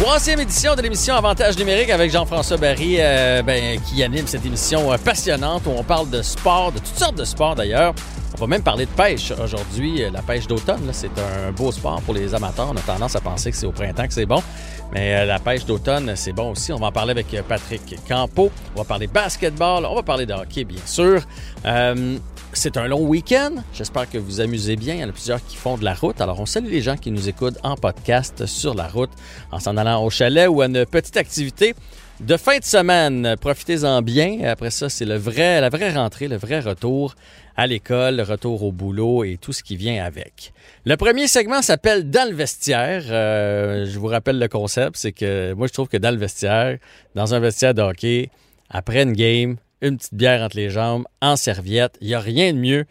Troisième édition de l'émission Avantage numérique avec Jean-François Barry euh, ben, qui anime cette émission euh, passionnante où on parle de sport, de toutes sortes de sports d'ailleurs. On va même parler de pêche aujourd'hui. Euh, la pêche d'automne, c'est un beau sport pour les amateurs. On a tendance à penser que c'est au printemps que c'est bon. Mais la pêche d'automne, c'est bon aussi. On va en parler avec Patrick Campo. On va parler basketball. On va parler de hockey, bien sûr. C'est un long week-end. J'espère que vous amusez bien. Il y en a plusieurs qui font de la route. Alors, on salue les gens qui nous écoutent en podcast sur la route, en s'en allant au chalet ou à une petite activité de fin de semaine. Profitez-en bien. Après ça, c'est le vrai, la vraie rentrée, le vrai retour à l'école, le retour au boulot et tout ce qui vient avec. Le premier segment s'appelle Dans le vestiaire. Euh, je vous rappelle le concept, c'est que moi, je trouve que dans le vestiaire, dans un vestiaire de hockey, après une game, une petite bière entre les jambes, en serviette. Il n'y a rien de mieux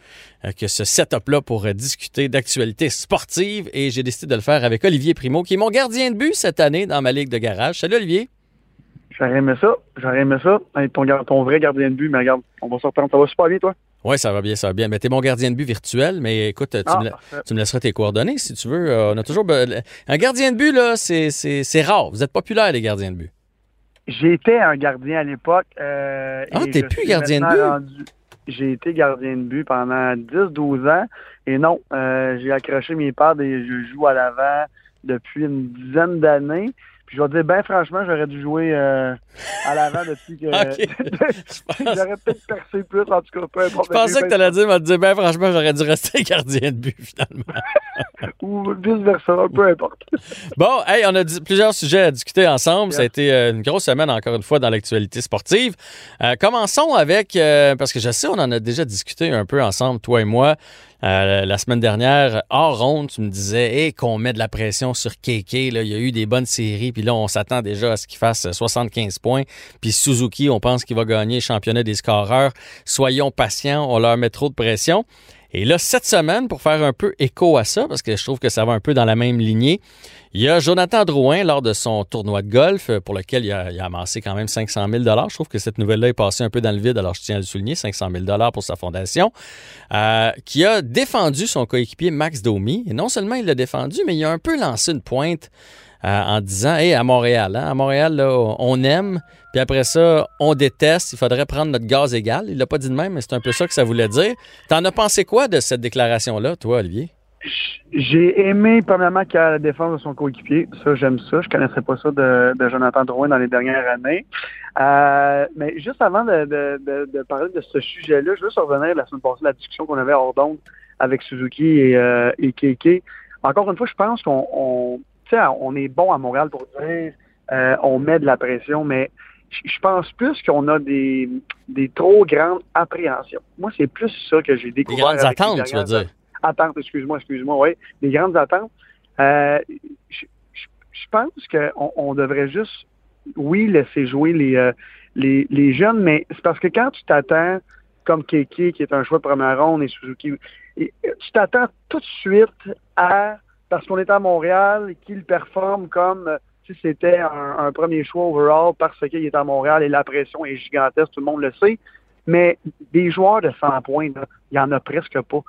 euh, que ce setup-là pour euh, discuter d'actualité sportive et j'ai décidé de le faire avec Olivier Primo, qui est mon gardien de but cette année dans ma ligue de garage. Salut Olivier. J'aurais aimé ça. J'aurais aimé ça. ton, ton, vrai gardien de but, mais regarde, on va sortir. Ça va super bien, toi? Oui, ça va bien, ça va bien. Mais t'es mon gardien de but virtuel, mais écoute, tu, ah, me, tu, me, laisseras tes coordonnées si tu veux. Euh, on a toujours. Un gardien de but, là, c'est rare. Vous êtes populaire, les gardiens de but. J'étais un gardien à l'époque. Euh, ah, t'es plus gardien de but? J'ai été gardien de but pendant 10-12 ans. Et non, euh, j'ai accroché mes pads et je joue à l'avant depuis une dizaine d'années je vais te dire, ben franchement, j'aurais dû jouer euh, à l'avant depuis que. j'aurais peut-être percé plus, en tout cas, peu importe. Je pensais que tu allais dire, me dire, ben franchement, j'aurais dû rester gardien de but, finalement. Ou vice-versa, peu importe. bon, hey, on a plusieurs sujets à discuter ensemble. Ça a été euh, une grosse semaine, encore une fois, dans l'actualité sportive. Euh, commençons avec, parce que je sais, on en a déjà discuté un peu ensemble, toi et moi. Euh, la semaine dernière, hors ronde, tu me disais qu'on met de la pression sur KK. Là. Il y a eu des bonnes séries, puis là, on s'attend déjà à ce qu'il fasse 75 points. Puis Suzuki, on pense qu'il va gagner le championnat des scoreurs. Soyons patients, on leur met trop de pression. Et là, cette semaine, pour faire un peu écho à ça, parce que je trouve que ça va un peu dans la même lignée, il y a Jonathan Drouin, lors de son tournoi de golf, euh, pour lequel il a, amassé quand même 500 000 Je trouve que cette nouvelle-là est passée un peu dans le vide, alors je tiens à le souligner, 500 000 pour sa fondation, euh, qui a défendu son coéquipier Max Domi. Et non seulement il l'a défendu, mais il a un peu lancé une pointe euh, en disant, hé, à Montréal, hein, à Montréal, on aime, puis après ça, on déteste, il faudrait prendre notre gaz égal. Il l'a pas dit de même, mais c'est un peu ça que ça voulait dire. T'en as pensé quoi de cette déclaration-là, toi, Olivier? J'ai aimé, premièrement, qu'il a la défense de son coéquipier. Ça, j'aime ça. Je connaissais pas ça de, Jonathan Drouin dans les dernières années. Euh, mais juste avant de, parler de ce sujet-là, je veux revenir la semaine passée, la discussion qu'on avait hors d'onde avec Suzuki et, euh, et Keke. Encore une fois, je pense qu'on on, on est bon à Montréal pour dire euh, on met de la pression, mais je pense plus qu'on a des, des trop grandes appréhensions. Moi, c'est plus ça que j'ai découvert. Des grandes attentes, tu veux dire? Attentes, excuse-moi, excuse-moi, oui, des grandes attentes. Euh, je, pense qu'on on devrait juste, oui, laisser jouer les, euh, les, les, jeunes, mais c'est parce que quand tu t'attends, comme Keke, qui est un choix de première ronde, et Suzuki, tu t'attends tout de suite à, parce qu'on est à Montréal, qu'il performe comme si c'était un, premier choix overall parce qu'il est à Montréal et la pression est gigantesque, tout le monde le sait. Mais des joueurs de 100 points, il n'y en a presque pas.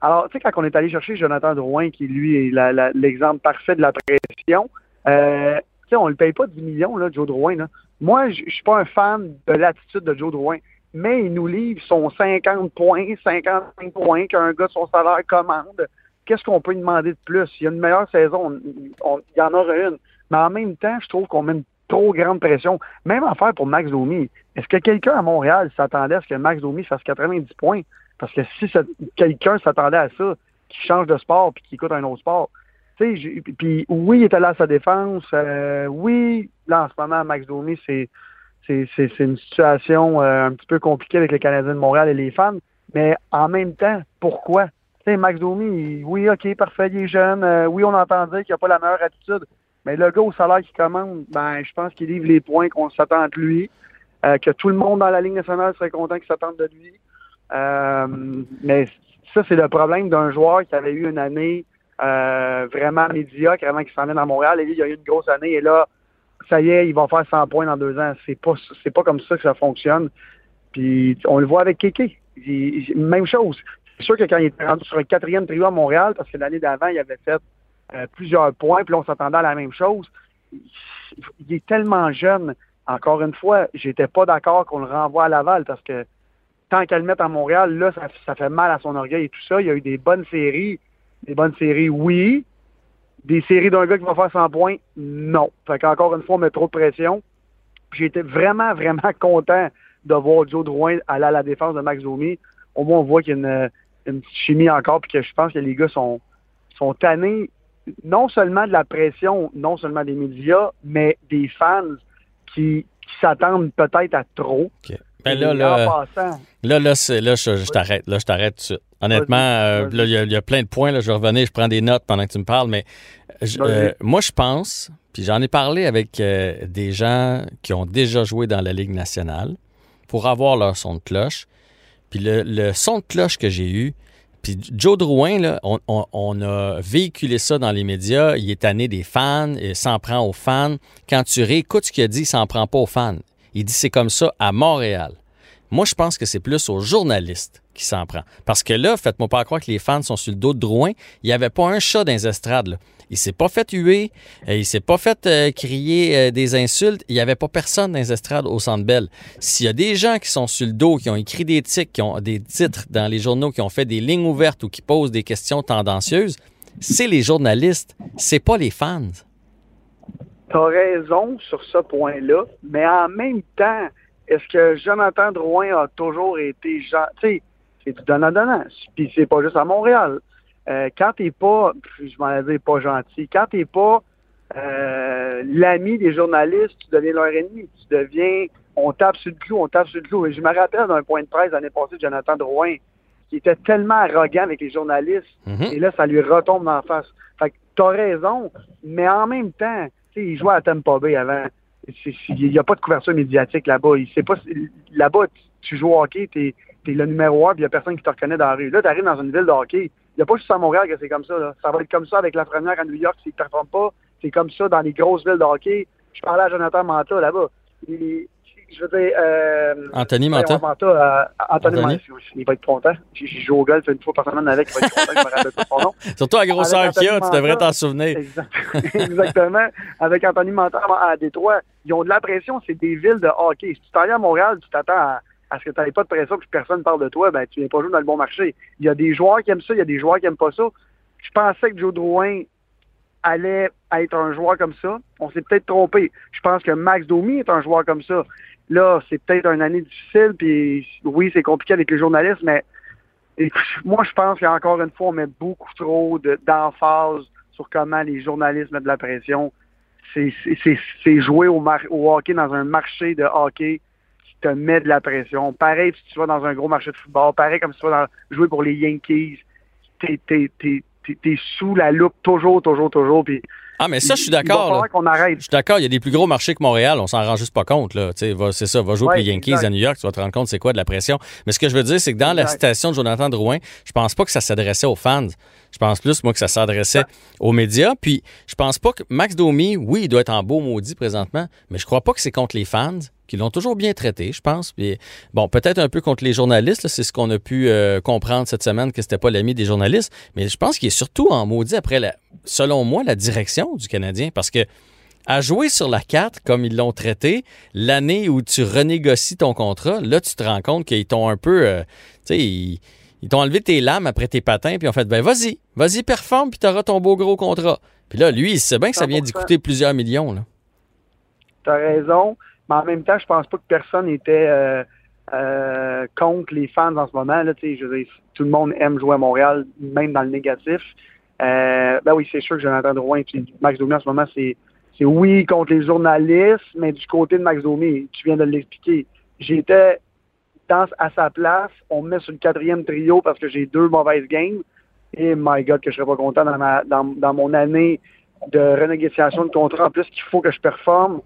Alors, tu sais, quand on est allé chercher Jonathan Drouin, qui lui est l'exemple parfait de la pression, euh, tu sais, on le paye pas 10 millions, là, Joe Drouin. Là. Moi, je suis pas un fan de l'attitude de Joe Drouin, mais il nous livre son 50 points, 55 points qu'un gars de son salaire commande. Qu'est-ce qu'on peut lui demander de plus? Il y a une meilleure saison, il y en aura une. Mais en même temps, je trouve qu'on met une trop grande pression. Même en faire pour Max Domi. Est-ce que quelqu'un à Montréal s'attendait à ce que Max Domi fasse 90 points? Parce que si quelqu'un s'attendait à ça, qui change de sport puis qui écoute un autre sport. Puis oui, il était là à sa défense. Euh, oui, là, en ce moment, Max Domi, c'est c'est une situation euh, un petit peu compliquée avec les Canadiens de Montréal et les fans. Mais en même temps, pourquoi? sais, Max Domi, oui, OK, parfait, il est jeune. Euh, oui, on entend dire qu'il n'a pas la meilleure attitude. Mais le gars au salaire qu'il commande, ben, je pense qu'il livre les points qu'on s'attend de lui. que tout le monde dans la Ligue nationale serait content qu'il s'attende de lui. Mais ça, c'est le problème d'un joueur qui avait eu une année euh, vraiment médiocre avant qu'il s'en vienne à Montréal. Et lui, il a eu une grosse année et là, ça y est, il va faire 100 points dans deux ans. C'est pas, c'est pas comme ça que ça fonctionne. Puis on le voit avec Kéké. Même chose. C'est sûr que quand il était rendu sur un quatrième trio à Montréal, parce que l'année d'avant, il avait fait euh, plusieurs points, puis on s'attendait à la même chose. Il est tellement jeune. Encore une fois, j'étais pas d'accord qu'on le renvoie à Laval parce que tant qu'elle le mette à Montréal, là, ça, ça, fait mal à son orgueil et tout ça. Il y a eu des bonnes séries. Des bonnes séries, oui. Des séries d'un gars qui va faire 100 points, non. Fait qu'encore une fois, on met trop de pression. J'ai été vraiment, vraiment content de voir Joe Drouin aller à la défense de Max Domi. Au moins, on voit qu'il y a une, petite chimie encore, puis que je pense que les gars sont, sont tannés non seulement de la pression, non seulement des médias, mais des fans qui, s'attendent peut-être à trop. Ben là, là, là, là, je, t'arrête. Là, je t'arrête tout de suite. Honnêtement, euh, là, il y, a plein de points. Là, je vais revenir, je prends des notes pendant que tu me parles, mais euh, moi, je pense, puis j'en ai parlé avec euh, des gens qui ont déjà joué dans la Ligue nationale pour avoir leur son de cloche. Puis le, son de cloche que j'ai eu, puis Joe Drouin, là, on, a véhiculé ça dans les médias. Il est tanné des fans, il s'en prend aux fans. Quand tu réécoutes ce qu'il a dit, il s'en prend pas aux fans. Il dit c'est comme ça à Montréal. Moi, je pense que c'est plus aux journalistes qui s'en prend. Parce que là, faites-moi pas croire que les fans sont sur le dos de Drouin. Il n'y avait pas un chat dans les estrades. Là. Il s'est pas fait huer, euh, il s'est pas fait euh, crier euh, des insultes. Il n'y avait pas personne dans les estrades au Centre Bell. S'il y a des gens qui sont sur le dos, qui ont écrit des titres, qui ont des titres dans les journaux, qui ont fait des lignes ouvertes ou qui posent des questions tendancieuses, c'est les journalistes, c'est pas les fans. Tu as raison sur ce point-là, mais en même temps, est-ce que Jonathan Drouin a toujours été gentil? Tu sais, c'est du donnant-donnant. Puis c'est pas juste à Montréal. Euh, quand t'es pas, je m'en dire pas gentil, quand t'es pas euh, l'ami des journalistes, tu deviens leur ennemi. Tu deviens, on tape sur le clou, on tape sur le clou. Et je me rappelle d'un point de presse l'année passée de Jonathan Drouin, qui était tellement arrogant avec les journalistes, mm-hmm. et là, ça lui retombe la face. Fait que t'as raison, mais en même temps, il jouait à Tampa Bay avant. Il n'y a pas de couverture médiatique là-bas. pas là-bas, tu joues au hockey, tu es, le numéro un, puis il n'y a personne qui te reconnaît dans la rue. Là, tu arrives dans une ville de hockey. Il n'y a pas juste à Montréal que c'est comme ça. Ça va être comme ça avec la première à New York s'ils ne performent pas. C'est comme ça dans les grosses villes de hockey. Je parlais à Jonathan Manta là-bas je veux dire. Euh, Anthony Manta. Euh, Anthony, Manta, il va être content. J'ai joué au golf une fois par semaine avec, il va être content, je me rappelle pas son nom. Surtout à grosseur qu'il a, tu devrais t'en souvenir. Exactement. Avec Anthony Manta à Détroit, ils ont de la pression, c'est des villes de hockey. Si tu t'en à Montréal, tu t'attends à, ce que tu n'aies pas de pression que personne ne parle de toi, ben tu viens pas jouer dans le bon marché. Il y a des joueurs qui aiment ça, il y a des joueurs qui n'aiment pas ça. Je pensais que Joe Drouin allait être un joueur comme ça. On s'est peut-être trompé. Je pense que Max Domi est un joueur comme ça. Là, c'est peut-être une année difficile, puis oui, c'est compliqué avec les journalistes, mais moi, je pense qu'encore une fois, on met beaucoup trop d'emphase sur comment les journalistes mettent de la pression. C'est jouer au, au, hockey dans un marché de hockey qui te met de la pression. Pareil si tu vas dans un gros marché de football, pareil comme si tu vas jouer pour les Yankees. T'es es, sous la loupe toujours, toujours, toujours. Puis ah, mais ça, je suis d'accord. Je suis d'accord. Il y a des plus gros marchés que Montréal. On s'en rend juste pas compte. Là. C'est ça. Va jouer pour les Yankees à New York. Tu vas te rendre compte c'est quoi de la pression. Mais ce que je veux dire, c'est que dans la citation de Jonathan Drouin, je pense pas que ça s'adressait aux fans. Je pense plus, moi, que ça s'adressait aux médias. Puis, je pense pas que Max Domi, oui, il doit être en beau maudit présentement, mais je crois pas que c'est contre les fans qui l'ont toujours bien traité, je pense. Puis, bon, peut-être un peu contre les journalistes, c'est ce qu'on a pu euh, comprendre cette semaine, que c'était pas l'ami des journalistes, mais je pense qu'il est surtout en maudit après, la, selon moi, la direction du Canadien, parce que à jouer sur la carte comme ils l'ont traité, l'année où tu renégocies ton contrat, là, tu te rends compte qu'ils t'ont un peu, euh, tu sais, ils, t'ont enlevé tes lames après tes patins, puis ont fait, ben vas-y, vas-y, performe, puis t'auras ton beau gros contrat. Puis là, lui, il sait bien que ça vient d'y coûter plusieurs millions. T'as raison. Mais en même temps, je pense pas que personne était euh, euh, contre les fans en ce moment. Tout le monde aime jouer à Montréal, même dans le négatif. Euh, ben oui, c'est sûr que Jonathan Drouin et Max Domi en ce moment, c'est oui contre les journalistes, mais du côté de Max Domi, tu viens de l'expliquer. J'étais dans, à sa place, on me met sur le quatrième trio parce que j'ai deux mauvaises games. Et my God, que je serais pas content dans, dans mon année de renégociation de contrat. En plus, qu'il faut que je performe.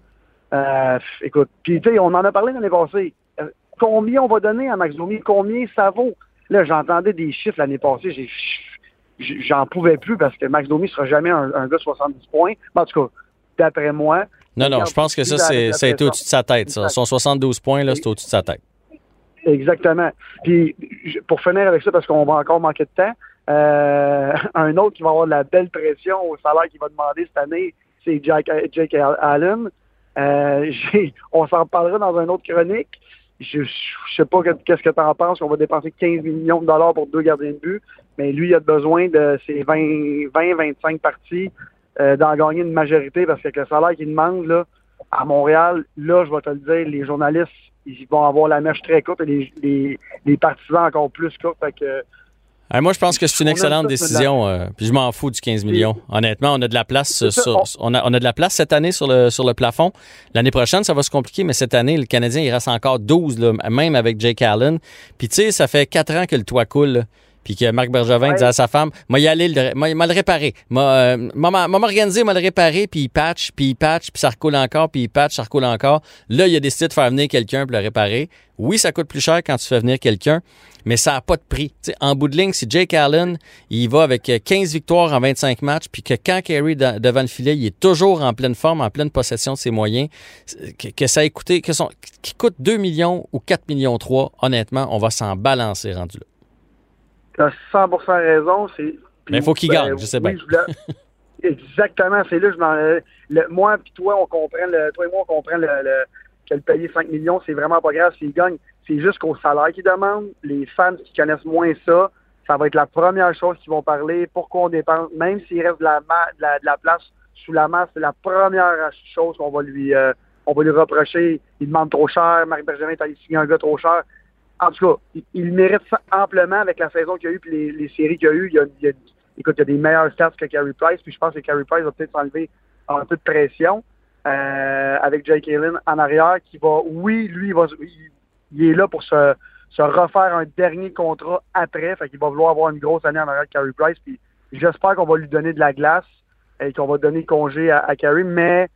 Euh, écoute, puis tu sais, on en a parlé l'année passée. Euh, combien on va donner à Max Domi? Combien ça vaut? Là, j'entendais des chiffres l'année passée. J'en pouvais plus parce que Max Domi sera jamais un, gars de 70 points. en tout cas, d'après moi. Non, non, je pense que ça, c'est au-dessus de sa tête. Ça. Son 72 points, là, c'est au-dessus de sa tête. Exactement. Puis, pour finir avec ça, parce qu'on va encore manquer de temps, euh, un autre qui va avoir de la belle pression au salaire qu'il va demander cette année, c'est Jake, Jake Allen. Euh, on s'en parlera dans une autre chronique. Je, ne sais pas qu'est-ce que tu en penses. On va dépenser 15 millions de dollars pour deux gardiens de but, mais lui, il a besoin de ses 20-25 parties euh, d'en gagner une majorité parce que le salaire qu'il demande là, à Montréal, là, je vais te le dire, les journalistes, ils vont avoir la mèche très courte et les, les, partisans encore plus courtes. Fait que, moi, je pense que c'est une excellente décision. Euh, puis je m'en fous du 15 millions. Honnêtement, on a de la place on, a, on a de la place cette année sur le, sur le plafond. L'année prochaine, ça va se compliquer, mais cette année, le Canadien, il reste encore 12, même avec Jake Allen. Puis tu sais, ça fait quatre ans que le toit coule puis que Marc Bergevin disait à sa femme, moi y aller, le, m'a le réparer, m'a m'organiser, m'a le réparer, puis il patch, puis il patch, puis ça recoule encore, puis il patch, ça recoule encore. Là, il a décidé de faire venir quelqu'un pour le réparer. Oui, ça coûte plus cher quand tu fais venir quelqu'un, mais ça n'a pas de prix. en bout de ligne, si Jake Allen, il va avec 15 victoires en 25 matchs, puis que quand Kerry devant le filet, il est toujours en pleine forme, en pleine possession de ses moyens, que, ça a coûté, que son, qui coûte 2 millions ou 4 millions 3, honnêtement, on va s'en balancer rendu là. Tu as 100% raison. Mais il faut qu'il gagne, je sais bien. Exactement, c'est là je m'en. moi puis toi, on comprend le, toi et moi, on comprend le, que le payer 5 millions, c'est vraiment pas grave s'il gagne. C'est juste qu'au salaire qu'ils demandent, les fans qui connaissent moins ça, ça va être la première chose qu'ils vont parler. Pourquoi on dépense, même s'il reste de la, de la, place sous la masse, c'est la première chose qu'on va lui euh, on va lui reprocher. Il demande trop cher, Marc Bergevin est signé un gars trop cher en tout cas, il, mérite ça amplement avec la saison qu'il y a eu et les, séries qu'il y a eu. Il y a, il écoute, il y a des meilleurs stats que Carey Price, puis je pense que Carey Price va peut-être s'enlever un peu de pression euh, avec Jake Allen en arrière, qui va, oui, lui, il, va, il, est là pour se, se, refaire un dernier contrat après, fait qu'il va vouloir avoir une grosse année en arrière de Carey Price, puis j'espère qu'on va lui donner de la glace et qu'on va donner congé à, à Carey, mais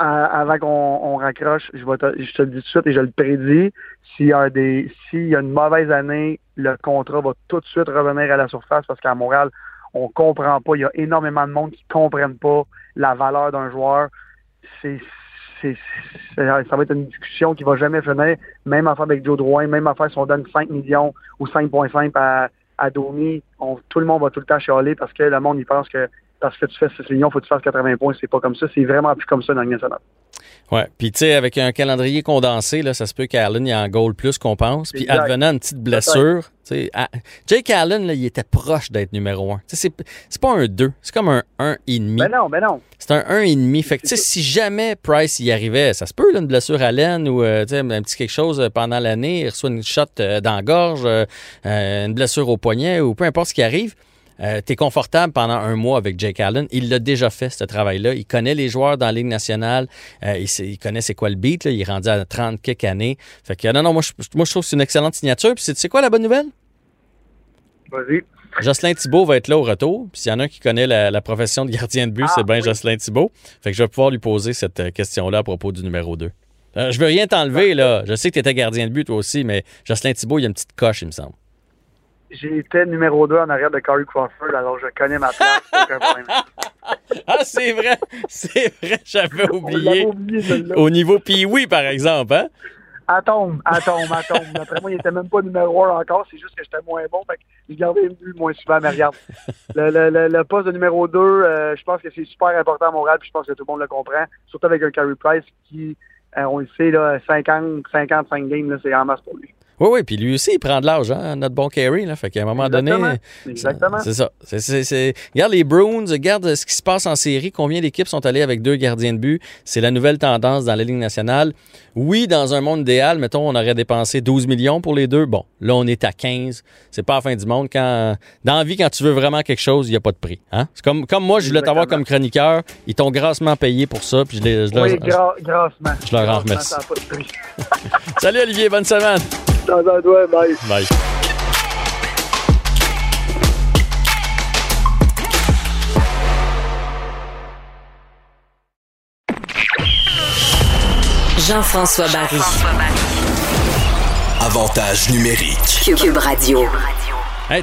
avant qu'on raccroche, je, vais te, je te le dis tout de suite et je le prédis, s'il y, a y a une mauvaise année, le contrat va tout de suite revenir à la surface parce qu'à Montréal, on comprend pas. Il y a énormément de monde qui comprennent pas la valeur d'un joueur. C'est, c'est, ça va être une discussion qui va jamais finir. Même affaire avec Joe Drouin, même affaire si on donne 5 millions ou 5,5 à, à Domi, tout le monde va tout le temps chialer parce que le monde, il pense que parce que tu fais 6 millions, il faut que tu fasses 80 points. C'est pas comme ça. C'est vraiment plus comme ça dans le national. Ouais. Puis, tu sais, avec un calendrier condensé, là, ça se peut qu'Allen y a un goal plus qu'on pense. Puis, advenant une petite blessure, tu sais, Jake Allen, là, il était proche d'être numéro 1. C'est, c'est pas un 2, c'est comme un 1,5. Ben non, ben non. C'est un 1,5. Fait que, tu sais, si jamais Price y arrivait, ça se peut, là, une blessure à l'aine ou, euh, tu sais, un petit quelque chose euh, pendant l'année, il reçoit une shot euh, dans la gorge, une blessure au poignet ou peu importe ce qui arrive euh, tu es confortable pendant un mois avec Jake Allen. Il l'a déjà fait, ce travail-là. Il connaît les joueurs dans la Ligue nationale. Euh, il, connaît c'est quoi le beat. Il est rendu à 30 quelques années. Fait que non, non, moi, je, moi, je trouve que c'est une excellente signature. Puis c'est quoi la bonne nouvelle? Vas-y. Jocelyn Thibault va être là au retour. Puis s'il y en a un qui connaît la, profession de gardien de but, ah, c'est bien Jocelyn Thibault. Fait que je vais pouvoir lui poser cette euh, question-là à propos du numéro 2. Je je veux rien t'enlever, là. Je sais que tu étais gardien de but, toi aussi, mais Jocelyn Thibault, il y a une petite coche, il me semble j'étais numéro 2 en arrière de Corey Crawford, alors je connais ma place. aucun problème. ah, c'est vrai, c'est vrai, j'avais oublié. Au niveau oui, par exemple, hein? Atome, atome, atome. D'après moi, il était même pas numéro 1 encore, c'est juste que j'étais moins bon, fait que je gardais le but moins souvent, mais regarde. Le, le, le, poste de numéro 2, euh, je pense que c'est super important à Montréal, puis je pense que tout le monde le comprend, surtout avec un Carey Price qui, euh, on le sait, là, 50, 55 games, c'est en masse pour lui. Oui, oui, puis lui aussi, il prend de l'âge, hein, notre bon Kerry. Là, fait qu'à un moment donné. Exactement. C'est ça. Regarde les Bruins, regarde ce qui se passe en série, combien d'équipes sont allées avec deux gardiens de but. C'est la nouvelle tendance dans la Ligue nationale. Oui, dans un monde idéal, mettons, on aurait dépensé 12 millions pour les deux. Bon, là, on est à 15. C'est pas la fin du monde. Quand, dans la vie, quand tu veux vraiment quelque chose, il n'y a pas de prix. Hein? C'est comme, comme moi, je voulais t'avoir comme chroniqueur. Ils t'ont grassement payé pour ça. Puis je, les, je, oui, leur, grassement. Je leur en remercie. Salut Olivier, bonne semaine. Bye. Bye. Jean-François Barry. Avantage numérique. Cube Radio.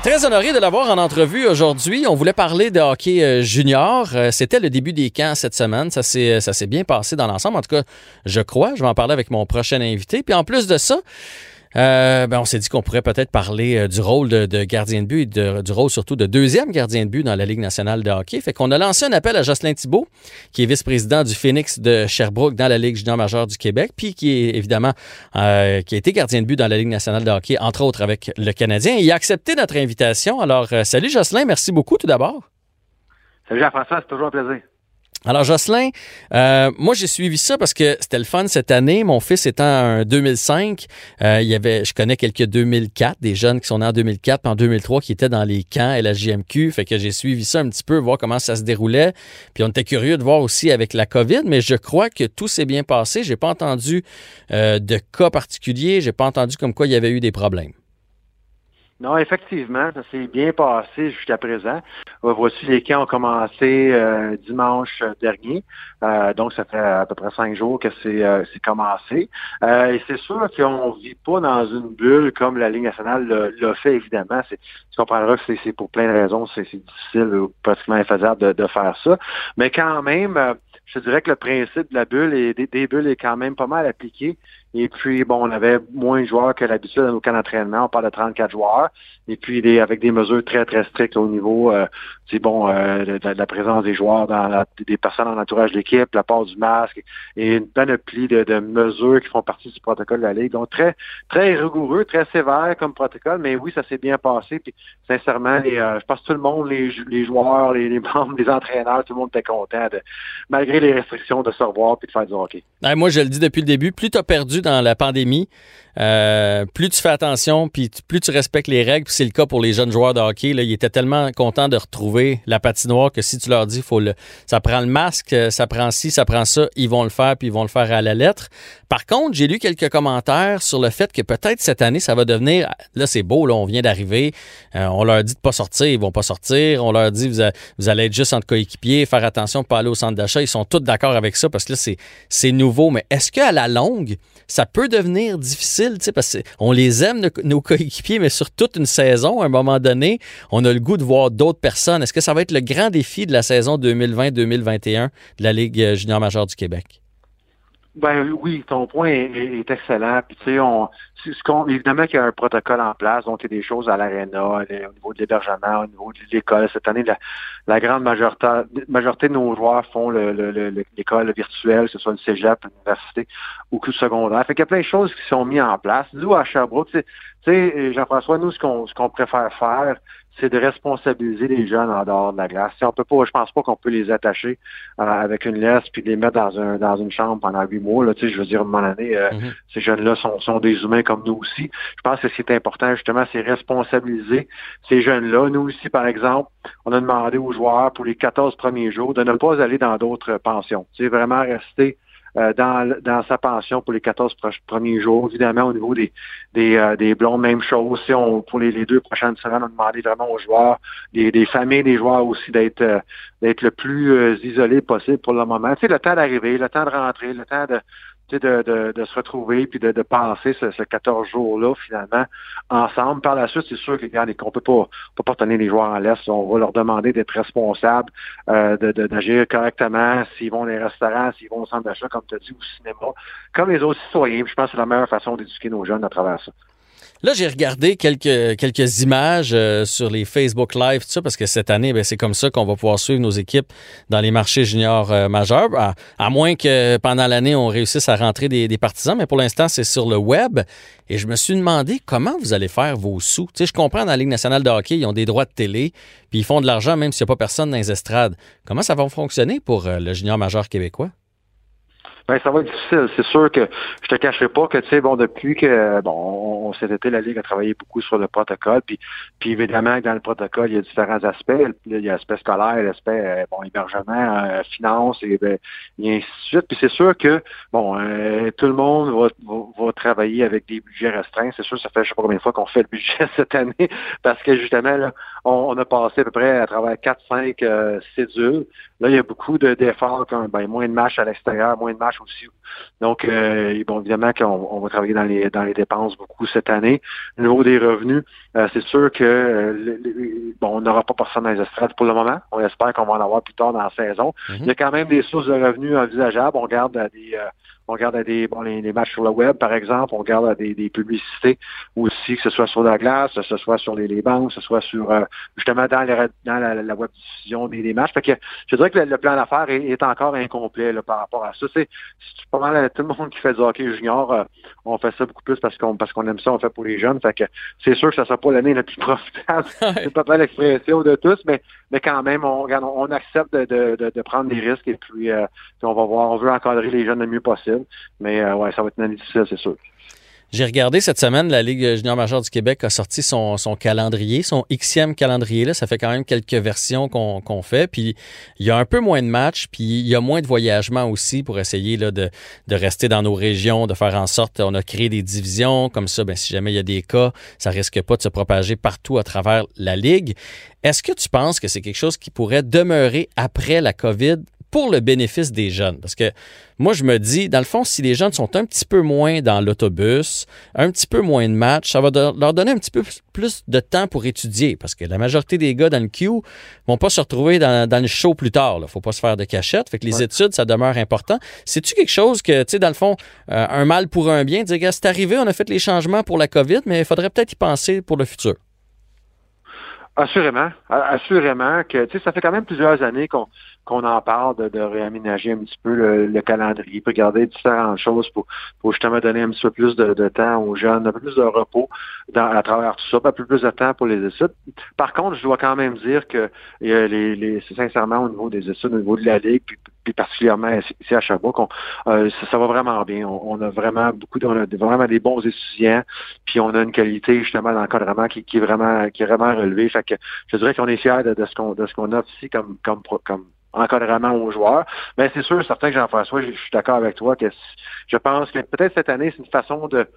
très honoré de l'avoir en entrevue aujourd'hui. On voulait parler de hockey euh, junior. Euh, c'était le début des camps cette semaine. Ça s'est, ça s'est bien passé dans l'ensemble. En tout cas, je crois. Je vais en parler avec mon prochain invité. Puis en plus de ça, euh, ben on s'est dit qu'on pourrait peut-être parler euh, du rôle de, gardien de but et du rôle surtout de deuxième gardien de but dans la Ligue nationale de hockey. Fait qu'on a lancé un appel à Jocelyn Thibault, qui est vice-président du Phoenix de Sherbrooke dans la Ligue junior majeure du Québec, puis qui est évidemment euh, qui a été gardien de but dans la Ligue nationale de hockey, entre autres avec le Canadien. il a accepté notre invitation. Alors, salut Jocelyn, merci beaucoup tout d'abord. Salut Jean-François, c'est toujours un plaisir. Alors, Jocelyn, euh, moi, j'ai suivi ça parce que c'était le fun cette année. Mon fils étant un 2005, euh, il y avait, je connais quelques 2004, des jeunes qui sont nés en 2004 et en 2003 qui étaient dans les camps et la JMQ. Fait que j'ai suivi ça un petit peu, voir comment ça se déroulait. Puis on était curieux de voir aussi avec la COVID, mais je crois que tout s'est bien passé. J'ai pas entendu euh, de cas particuliers. J'ai pas entendu comme quoi il y avait eu des problèmes. Non, effectivement, ça s'est bien passé jusqu'à présent. Euh, voici, les camps ont commencé euh, dimanche dernier, euh, donc ça fait à peu près cinq jours que c'est commencé. et c'est sûr qu'on vit pas dans une bulle comme la Ligue nationale l'a fait, évidemment. Tu comprendras que c'est pour plein de raisons, c'est difficile ou pratiquement infaisable de, de, faire ça. Mais quand même, je dirais que le principe de la bulle et des, bulles est quand même pas mal appliqué. Et puis, bon, on avait moins de joueurs que l'habitude dans nos camps d'entraînement. On parle de 34 joueurs. Et puis, des, avec des mesures très, très strictes au niveau, euh, bon, euh, de, la présence des joueurs, dans la, des personnes dans l'entourage de l'équipe, la part du masque et une panoplie de, de, mesures qui font partie du protocole de la Ligue. Donc, très, très rigoureux, très sévère comme protocole. Mais oui, ça s'est bien passé. Puis, sincèrement, les, euh, je pense que tout le monde, les, les joueurs, les, les, membres, les entraîneurs, tout le monde était content de, malgré les restrictions, de se revoir puis de faire du hockey. moi, je le dis depuis le début, plus tu as perdu dans la pandémie, euh, plus tu fais attention, puis plus tu respectes les règles, puis c'est le cas pour les jeunes joueurs de hockey. Là, ils étaient tellement contents de retrouver la patinoire que si tu leur dis, faut le, ça prend le masque, ça prend ci, ça prend ça, ils vont le faire, puis ils vont le faire à la lettre. Par contre, j'ai lu quelques commentaires sur le fait que peut-être cette année, ça va devenir, là c'est beau, là, on vient d'arriver, euh, on leur dit de pas sortir, ils vont pas sortir, on leur dit, vous, allez être juste entre coéquipiers, faire attention pas aller au centre d'achat, ils sont tous d'accord avec ça parce que là, c'est nouveau, mais est-ce qu'à la longue, ça peut devenir difficile, parce qu'on les aime, nos, coéquipiers, mais sur toute une saison, à un moment donné, on a le goût de voir d'autres personnes. Est-ce que ça va être le grand défi de la saison 2020-2021 de la Ligue junior majeure du Québec? Ben oui, ton point est, excellent. Puis tu sais, on, évidemment qu'il y a un protocole en place, donc il y a des choses à l'aréna, au niveau de l'hébergement, au niveau de l'école. Cette année, la, grande majorité, majorité de nos joueurs font l'école virtuelle, que ce soit le cégep, l'université ou le secondaire. Fait qu'il y a plein de choses qui sont mises en place. Nous, à Sherbrooke, tu sais, Jean-François, nous, ce qu'on ce qu'on préfère faire, c'est de responsabiliser les jeunes en dehors de la glace. on peut pas, je pense pas qu'on peut les attacher euh, avec une laisse puis les mettre dans un dans une chambre pendant huit mois. Là, je veux dire, à un moment donné, euh, mm-hmm. ces jeunes-là sont, sont des humains comme nous aussi. Je pense que ce qui est important, justement, c'est responsabiliser ces jeunes-là. Nous aussi, par exemple, on a demandé aux joueurs pour les 14 premiers jours de ne pas aller dans d'autres pensions. C'est vraiment rester euh, dans, dans sa pension pour les 14 premiers jours. Évidemment, au niveau des, des, euh, des blonds, même chose. Si on, pour les, deux prochaines semaines, on a demandé vraiment aux joueurs, des, des familles des joueurs aussi, d'être euh, d'être le plus isolé possible pour le moment. Sais, le temps d'arriver, le temps de rentrer, le temps de, de, de, de, se retrouver puis de, de passer ce, ce 14 jours-là finalement ensemble. Par la suite, c'est sûr qu'on peut pas, peut pas tenir les joueurs en laisse. On va leur demander d'être responsables, euh, d'agir correctement s'ils vont dans les restaurants, s'ils vont au centre d'achat, comme tu as dit, au cinéma, comme les autres citoyens. je pense que c'est la meilleure façon d'éduquer nos jeunes à travers ça. Là, j'ai regardé quelques, quelques images euh, sur les Facebook Live, tout ça, parce que cette année, ben, c'est comme ça qu'on va pouvoir suivre nos équipes dans les marchés juniors euh, majeurs, à, moins que pendant l'année, on réussisse à rentrer des, des partisans, mais pour l'instant, c'est sur le web. Et je me suis demandé comment vous allez faire vos sous. Tu sais, je comprends dans la Ligue nationale de hockey, ils ont des droits de télé, puis ils font de l'argent même s'il n'y a pas personne dans les estrades. Comment ça va fonctionner pour euh, le junior majeur québécois? Ben, ça va être difficile. C'est sûr que je te cacherai pas que, tu sais, bon, depuis que, bon, on, cet été, la Ligue a travaillé beaucoup sur le protocole, puis, puis évidemment, dans le protocole, il y a différents aspects. Il y a l'aspect scolaire, l'aspect, euh, bon, hébergement, euh, finance, et, ben, ainsi de suite. Puis c'est sûr que, bon, euh, tout le monde va, va, travailler avec des budgets restreints. C'est sûr, ça fait, je sais pas combien de fois qu'on fait le budget cette année, parce que justement, là, on, a passé à peu près à travers 4-5 cédules. Là, il y a beaucoup d'efforts, comme ben, moins de matchs à l'extérieur, moins de matchs aussi. Donc, euh, bon, évidemment qu'on on va travailler dans les dans les dépenses beaucoup cette année. Au niveau des revenus, euh, c'est sûr que euh, bon, on n'aura pas personne dans les estrades pour le moment. On espère qu'on va en avoir plus tard dans la saison. Mm-hmm. Il y a quand même des sources de revenus envisageables. On regarde des on regarde des, bon, les, matchs sur le web, par exemple, on regarde des, des, publicités aussi, que ce soit sur la glace, que ce soit sur les, les banques, que ce soit sur euh, justement dans, dans la, la, web diffusion des, des, matchs. Fait que je dirais que le, plan d'affaires est, encore incomplet là, par rapport à ça. C'est pas mal tout le monde qui fait du hockey junior, euh, on fait ça beaucoup plus parce qu'on parce qu'on aime ça, on fait pour les jeunes. Fait que c'est sûr que ça sera pas l'année la plus profitable. c'est pas l'expression de tous, mais mais quand même, on, on accepte de, de, de, prendre des risques et puis, euh, puis on va voir, on veut encadrer les jeunes le mieux possible. Mais euh, ouais, ça va être une année difficile, c'est sûr. J'ai regardé cette semaine, la Ligue junior majeure du Québec a sorti son, calendrier, son Xème calendrier. Là. Ça fait quand même quelques versions qu'on fait. Puis il y a un peu moins de matchs, puis il y a moins de voyagements aussi pour essayer de, de rester dans nos régions, de faire en sorte, on a créé des divisions. Comme ça, ben, si jamais il y a des cas, ça risque pas de se propager partout à travers la Ligue. Est-ce que tu penses que c'est quelque chose qui pourrait demeurer après la COVID pour le bénéfice des jeunes. Parce que moi, je me dis, dans le fond, si les jeunes sont un petit peu moins dans l'autobus, un petit peu moins de matchs, ça va leur donner un petit peu plus de temps pour étudier. Parce que la majorité des gars dans le queue vont pas se retrouver dans, le show plus tard. Il faut pas se faire de cachette. Fait que les études, ça demeure important. C'est-tu quelque chose que, tu sais, dans le fond, euh, un mal pour un bien, dire, c'est arrivé, on a fait les changements pour la COVID, mais il faudrait peut-être y penser pour le futur. Assurément, assurément que tu sais, ça fait quand même plusieurs années qu'on qu'on en parle de, réaménager un petit peu le, calendrier, pour regarder différentes choses pour, pour justement donner un petit peu plus de, temps aux jeunes, un peu plus de repos dans, à travers tout ça, un peu plus de temps pour les études. Par contre, je dois quand même dire que les, les, sincèrement au niveau des études, au niveau de la Ligue, puis, particulièrement ici à Sherbrooke, euh, ça, va vraiment bien. On, a vraiment beaucoup, on a vraiment des bons étudiants, puis on a une qualité justement d'encadrement qui, qui est vraiment qui est vraiment relevée. Fait que je dirais qu'on est fiers de, de ce qu'on de ce qu'on a ici comme comme comme encadrement aux joueurs. Mais c'est sûr, certain que Jean-François, je, suis d'accord avec toi que je pense que peut-être cette année, c'est une façon de,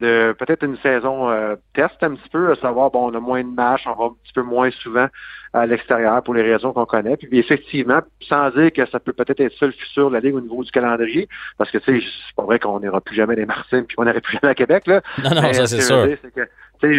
de peut-être une saison euh, test un petit peu, à savoir, bon, on a moins de matchs, on va un petit peu moins souvent à l'extérieur pour les raisons qu'on connaît. Puis effectivement, sans dire que ça peut peut-être être ça le futur de la Ligue au niveau du calendrier, parce que tu sais, c'est pas vrai qu'on n'ira plus jamais des Martins puis qu'on n'ira plus jamais à Québec. Là. Non, non, ça c'est sûr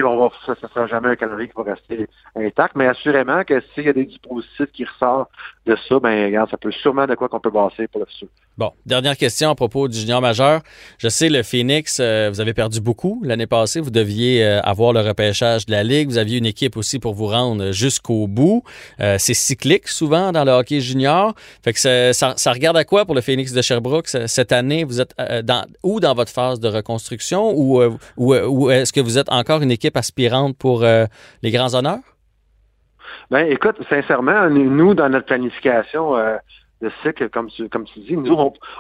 on ça ne sera jamais un calendrier qui va rester intact, mais assurément que s'il y a des dispositifs qui ressortent de ça, ben regarde, ça peut sûrement de quoi qu'on peut passer pour le futur. Bon, dernière question à propos du junior majeur. Je sais, le Phoenix, euh, vous avez perdu beaucoup l'année passée. Vous deviez euh, avoir le repêchage de la Ligue. Vous aviez une équipe aussi pour vous rendre jusqu'au bout. Euh, c'est cyclique souvent dans le hockey junior. Fait que ça, regarde à quoi pour le Phoenix de Sherbrooke cette année? Vous êtes dans, où dans votre phase de reconstruction ou, ou, ou est-ce que vous êtes encore une équipe aspirante pour les grands honneurs? Ben, écoute, sincèrement, nous, dans notre planification, de cycle, comme tu, comme tu dis, nous,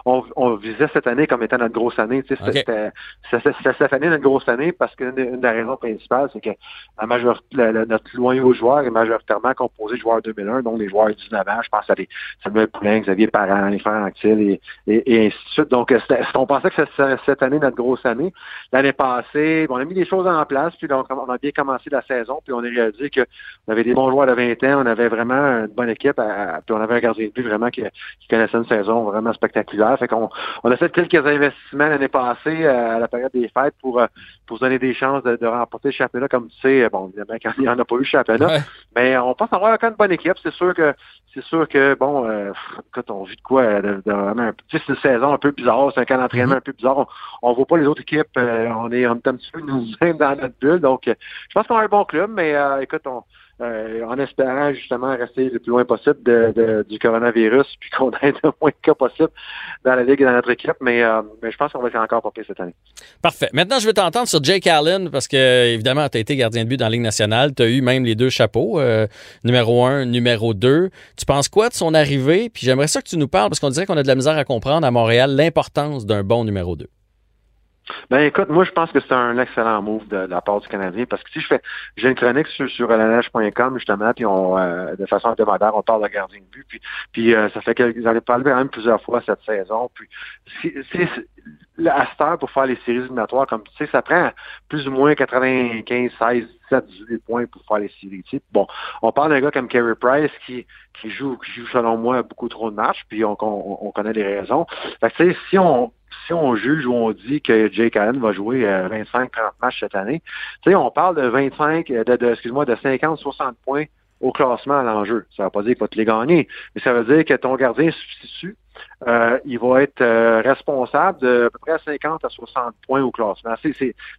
on, on, visait cette année comme étant notre grosse année. Tu sais, C'était cette année notre grosse année parce qu'une une des raisons principales, c'est que la majorité, notre loyau joueur est majoritairement composé de joueurs 2001, donc des joueurs 19 ans. Je pense à des Samuel Poulin, Xavier Parent, les frères Anctil et, et, ainsi de suite. Donc, on pensait que c'était cette année notre grosse année. L'année passée, on a mis des choses en place, puis donc on a bien commencé la saison, puis on a réalisé qu'on avait des bons joueurs de 20 ans, on avait vraiment une bonne équipe, puis on avait un gardien de but vraiment qui qui connaissaient une saison vraiment spectaculaire. Fait qu'on on a fait quelques investissements l'année passée à la période des fêtes pour, pour se donner des chances de, remporter le championnat. Comme tu sais, bon, évidemment, quand il n'y en a pas eu le championnat, mais on pense avoir quand même une bonne équipe. C'est sûr que c'est sûr que, bon, euh, quand on vit de quoi, de, de, c'est une saison un peu bizarre, c'est un camp d'entraînement mm-hmm. un peu bizarre. On ne voit pas les autres équipes, euh, on est, on est un petit peu nous-mêmes dans notre bulle. Donc, euh, je pense qu'on a un bon club, mais euh, écoute, on, euh, en espérant justement rester le plus loin possible de, du coronavirus, puis qu'on ait le moins de cas possible dans la Ligue et dans notre équipe. Mais, euh, mais je pense qu'on va être encore pas cette année. Parfait. Maintenant, je vais t'entendre sur Jake Allen, parce que évidemment, tu as été gardien de but dans la Ligue nationale. Tu as eu même les deux chapeaux, euh, numéro un, numéro deux. Tu penses quoi de son arrivée? Puis j'aimerais ça que tu nous parles, parce qu'on dirait qu'on a de la misère à comprendre à Montréal l'importance d'un bon numéro deux. Ben écoute, moi je pense que c'est un excellent move de, la part du Canadien parce que si je fais j'ai une chronique sur, sur justement, puis on euh, de façon hebdomadaire, on parle de gardien de but, puis, puis euh, ça fait que j'en ai parlé quand même plusieurs fois cette saison. Puis c'est à cette heure pour faire les séries éliminatoires, comme tu sais, ça prend plus ou moins 95, 16, 17, 18 points pour faire les séries. Bon, on parle d'un gars comme Carey Price qui, qui joue, qui joue selon moi beaucoup trop de matchs, puis on, on, connaît les raisons. Fait que, si on si on juge ou on dit que Jake Allen va jouer 25-30 euh, matchs cette année, tu sais, on parle de 25, euh, de, excuse-moi, de 50-60 points au classement à l'enjeu. Ça ne veut pas dire qu'il va te les gagner, mais ça veut dire que ton gardien substitut euh, il va être euh, responsable de à peu près 50 à 60 points au classement.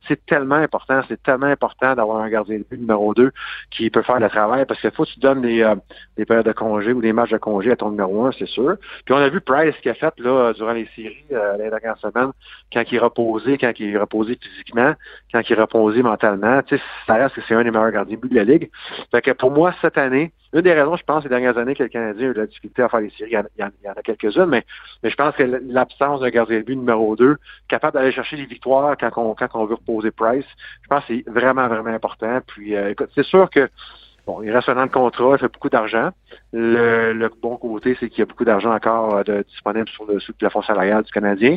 C'est tellement important, c'est tellement important d'avoir un gardien de but numéro 2 qui peut faire le travail parce qu'il faut que tu donnes des, euh, des périodes de congé ou des matchs de congé à ton numéro 1, c'est sûr. Puis on a vu Price qui a fait là durant les séries euh, les dernières semaines, quand il reposé, quand il reposé physiquement, quand il reposé mentalement. Ça reste que c'est un des meilleurs gardiens de but de la Ligue. Fait que pour moi, cette année, une des raisons, je pense, ces dernières années que le Canadien a eu de la difficulté à faire les séries, il y en, a quelques-unes, mais mais je pense que l'absence d'un gardien de but numéro 2, capable d'aller chercher les victoires quand on, quand on veut reposer Price, je pense que c'est vraiment, vraiment important. Puis, euh, écoute, c'est sûr que Bon, il reste un an de contrat, il fait beaucoup d'argent. Le, bon côté, c'est qu'il y a beaucoup d'argent encore euh, de, disponible sur le sous plafond salarial du Canadien.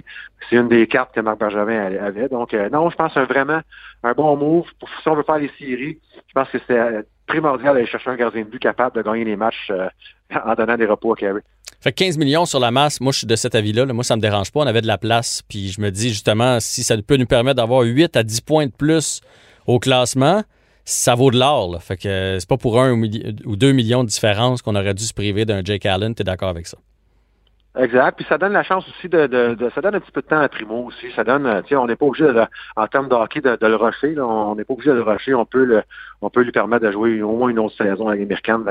C'est une des cartes que Marc Bergevin avait. Donc, euh, non, je pense c'est vraiment un bon move. Pour, si on veut faire les séries, je pense que c'est primordial d'aller chercher un gardien de but capable de gagner les matchs en donnant des repos à Carey. Fait 15 millions sur la masse, moi je suis de cet avis-là. Moi, ça me dérange pas. On avait de la place. Puis je me dis justement, si ça peut nous permettre d'avoir 8 à 10 points de plus au classement, ça vaut de l'or. Fait que c'est pas pour un ou deux millions de différence qu'on aurait dû se priver d'un Jake Allen. T'es d'accord avec ça? Exact. Puis ça donne la chance aussi de, de, de, ça donne un petit peu de temps à Primo aussi. Ça donne, tu sais, on n'est pas obligé de, en termes de hockey de, le rusher. on n'est pas obligé de le rusher. On peut le, on peut lui permettre de jouer au moins une autre saison avec les Américaines.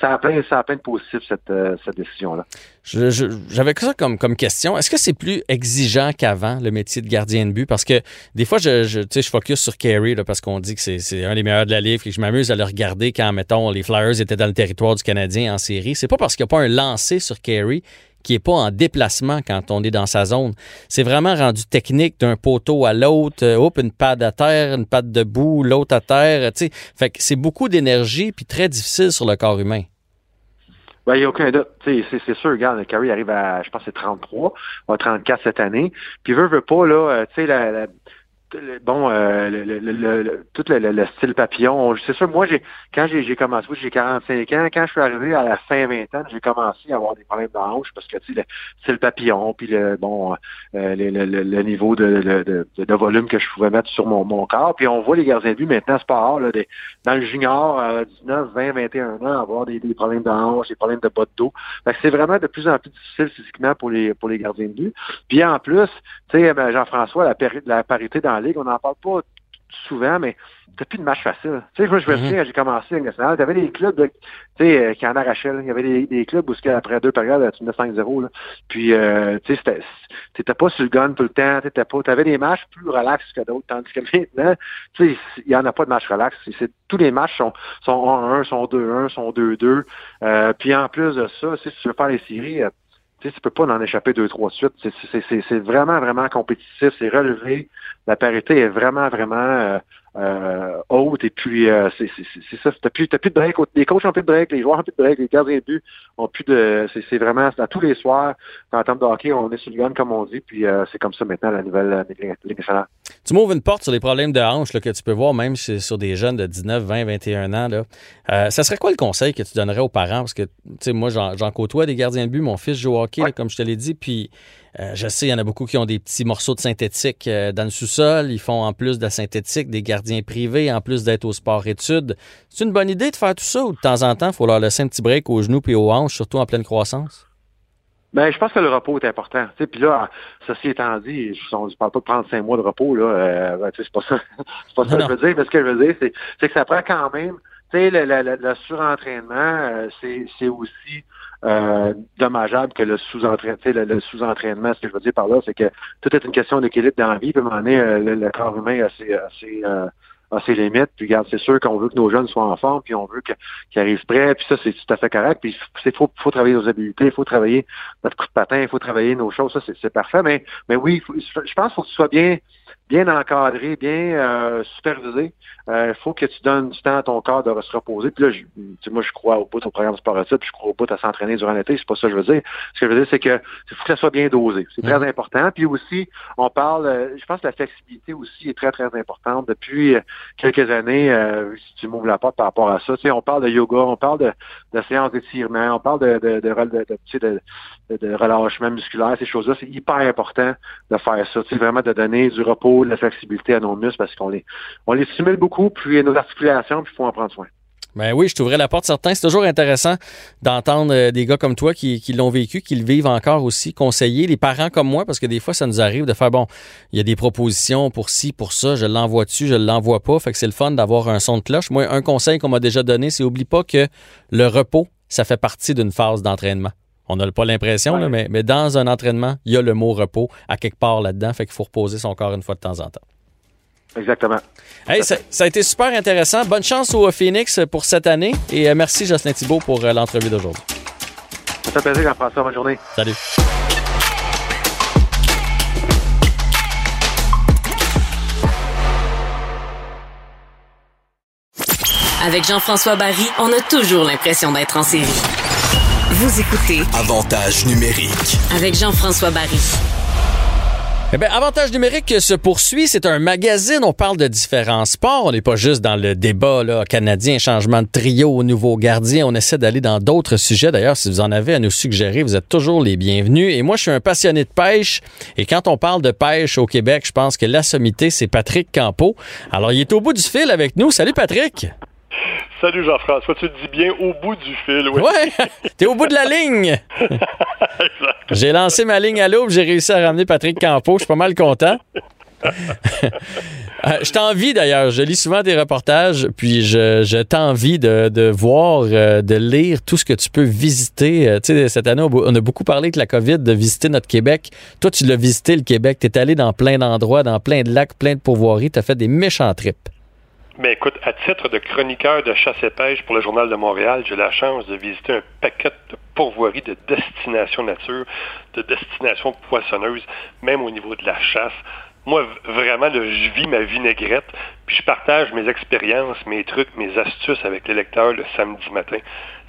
Ça a plein, ça a plein de positifs cette, euh, cette décision là. J'avais ça comme, comme question. Est-ce que c'est plus exigeant qu'avant le métier de gardien de but? Parce que des fois, je, je, je focus sur Carey là, parce qu'on dit que c'est un des meilleurs de la livre et je m'amuse à le regarder quand mettons les Flyers étaient dans le territoire du Canadien en série. C'est pas parce qu'il n'y a pas un lancé sur Carey qui n'est pas en déplacement quand on est dans sa zone. C'est vraiment rendu technique d'un poteau à l'autre. Euh, une patte à terre, une patte debout, l'autre à terre. sais. Fait que c'est beaucoup d'énergie puis très difficile sur le corps humain. Ben, il n'y a aucun doute. C'est sûr, regarde, Carrie arrive à, je pense, c'est 33, à 34 cette année. Puis veut, veut pas, là, euh, tu sais, la, bon, euh, le, le, le, tout le, style papillon. C'est sûr, moi, j'ai quand j'ai commencé, j'ai 45 ans, quand je suis arrivé à la fin 20 ans, j'ai commencé à avoir des problèmes de hanche parce que tu sais, le style papillon, puis le bon euh, le, niveau de, de, de, volume que je pouvais mettre sur mon, mon corps. Puis on voit les gardiens de but maintenant, c'est pas rare, là, dans le junior, à 19, 20, 21 ans, avoir des, des problèmes de hanche, des problèmes de bas de dos. C'est vraiment de plus en plus difficile physiquement pour les pour les gardiens de but. Puis en plus, tu sais, ben, Jean-François, la, la parité dans Ligue, on n'en parle pas souvent, mais t'as plus de match facile. Tu sais, moi, je me mhm. souviens, j'ai commencé à nationale, t'avais des clubs, tu sais, euh, qui en arrachaient, il y avait des, des clubs où, après deux périodes, tu menais 5-0, Puis, euh, tu sais, t'étais pas sur le gun tout le temps, t'étais pas, t'avais des matchs plus relax que d'autres, tandis que maintenant, tu sais, il y en a pas de match relax. C'est, tous les matchs sont, sont 1-1, sont 2-1, sont 2-2. Euh, puis, en plus de ça, si tu veux faire les séries, euh, tu peux pas en échapper deux, trois suites. C'est vraiment, vraiment compétitif. C'est relevé. La parité est vraiment, vraiment euh, haute. Et puis, euh, c'est ça. T'as plus, plus de break. Les coachs ont plus de break, les joueurs ont plus de break, les gardiens de but ont plus de. C'est vraiment à tous les soirs, en termes de hockey, on est sur le gun, comme on dit. Puis euh, c'est comme ça maintenant la nouvelle Ligue nationale. Tu m'ouvres une porte sur les problèmes de hanche là, que tu peux voir même sur des jeunes de 19, 20, 21 ans. Là. ça serait quoi le conseil que tu donnerais aux parents? Parce que, tu sais, moi, j'en côtoie des gardiens de but. Mon fils joue au hockey, comme je te l'ai dit. Puis euh, je sais, il y en a beaucoup qui ont des petits morceaux de synthétique euh, dans le sous-sol. Ils font en plus de la synthétique des gardiens privés, en plus d'être au sport-études. C'est une bonne idée de faire tout ça ou de temps en temps, il faut leur laisser un petit break aux genoux et aux hanches, surtout en pleine croissance? Ben, je pense que le repos est important. Puis là, ceci étant dit, je ne parle pas de prendre cinq mois de repos, là. Euh, ben, c'est pas ça, c'est pas ça que je veux dire. Mais ce que je veux dire, c'est, que ça prend quand même. Tu sais, le, le, surentraînement, c'est aussi euh, dommageable que le sous-entraînement. Le, sous-entraînement, ce que je veux dire par là, c'est que tout est une question d'équilibre dans la vie. Puis à un moment donné, euh, le, corps humain a ses, euh, ses, limites. Puis regarde, c'est sûr qu'on veut que nos jeunes soient en forme, puis on veut qu'ils arrivent prêts. Puis ça, c'est tout à fait correct. Puis il faut, faut travailler nos habiletés, il faut travailler notre coup de patin, il faut travailler nos choses. Ça, c'est parfait. Mais, mais oui, je pense qu'il faut que tu sois bien bien encadré, bien euh, supervisé. Il euh, faut que tu donnes du temps à ton corps de se reposer. Puis là, je, moi, je crois au bout au programme sportif, puis je crois au bout à s'entraîner durant l'été. C'est pas ça que je veux dire. Ce que je veux dire, c'est que faut que ça soit bien dosé. C'est très important. Puis aussi, on parle, euh, je pense que la flexibilité aussi est très, très importante. Depuis quelques années, si tu m'ouvres la porte par rapport à ça, tu sais, on parle de yoga, on parle de, de séances d'étirement, on parle de, de, de, de, de relâchement musculaire, ces choses-là. C'est hyper important de faire ça. Tu sais, vraiment de donner du repos de la flexibilité à nos muscles parce qu'on les, stimule beaucoup, puis nos articulations, puis il faut en prendre soin. Ben oui, je t'ouvrais la porte certains. C'est toujours intéressant d'entendre euh, des gars comme toi qui, l'ont vécu, qui le vivent encore aussi, conseiller les parents comme moi, parce que des fois, ça nous arrive de faire, bon, il y a des propositions pour ci, pour ça, je l'envoie dessus, je l'envoie pas. Fait que c'est le fun d'avoir un son de cloche. Moi, un conseil qu'on m'a déjà donné, c'est oublie pas que le repos, ça fait partie d'une phase d'entraînement. On n'a pas l'impression, mais, mais, dans un entraînement, il y a le mot repos à quelque part là-dedans. Fait qu'il faut reposer son corps une fois de temps en temps. Exactement. Hey, ça, a été super intéressant. Bonne chance au Phoenix pour cette année. Et euh, merci, Jocelyn Thibault, pour euh, l'entrevue d'aujourd'hui. Ça fait plaisir, Jean-François. Bonne journée. Salut. Avec Jean-François Barry, on a toujours l'impression d'être en série. Vous écoutez Avantage numérique avec Jean-François Barry. Eh bien, Avantage numérique se poursuit. C'est un magazine. On parle de différents sports. On n'est pas juste dans le débat là, canadien, changement de trio au nouveau gardien. On essaie d'aller dans d'autres sujets. D'ailleurs, si vous en avez à nous suggérer, vous êtes toujours les bienvenus. Et moi, je suis un passionné de pêche. Et quand on parle de pêche au Québec, je pense que la sommité, c'est Patrick Campo. Alors, il est au bout du fil avec nous. Salut, Patrick. Salut Jean-François, tu te dis bien au bout du fil, oui. Ouais, t'es au bout de la ligne. j'ai lancé ma ligne à l'aube, j'ai réussi à ramener Patrick Campo, je suis pas mal content. Euh, je t'envie d'ailleurs, je lis souvent des reportages, puis je, je t'envie de, de, voir, euh, de lire tout ce que tu peux visiter. Euh, tu sais, cette année, on a beaucoup parlé de la COVID, de visiter notre Québec. Toi, tu l'as visité, le Québec. Tu es allé dans plein d'endroits, dans plein de lacs, plein de pourvoiries. Tu as fait des méchants trips. Mais écoute, à titre de chroniqueur de chasse et pêche pour le Journal de Montréal, j'ai la chance de visiter un paquet de pourvoiries de destinations nature, de destinations poissonneuses, même au niveau de la chasse. Moi, vraiment, je vis ma vinaigrette, puis je partage mes expériences, mes trucs, mes astuces avec les lecteurs le samedi matin.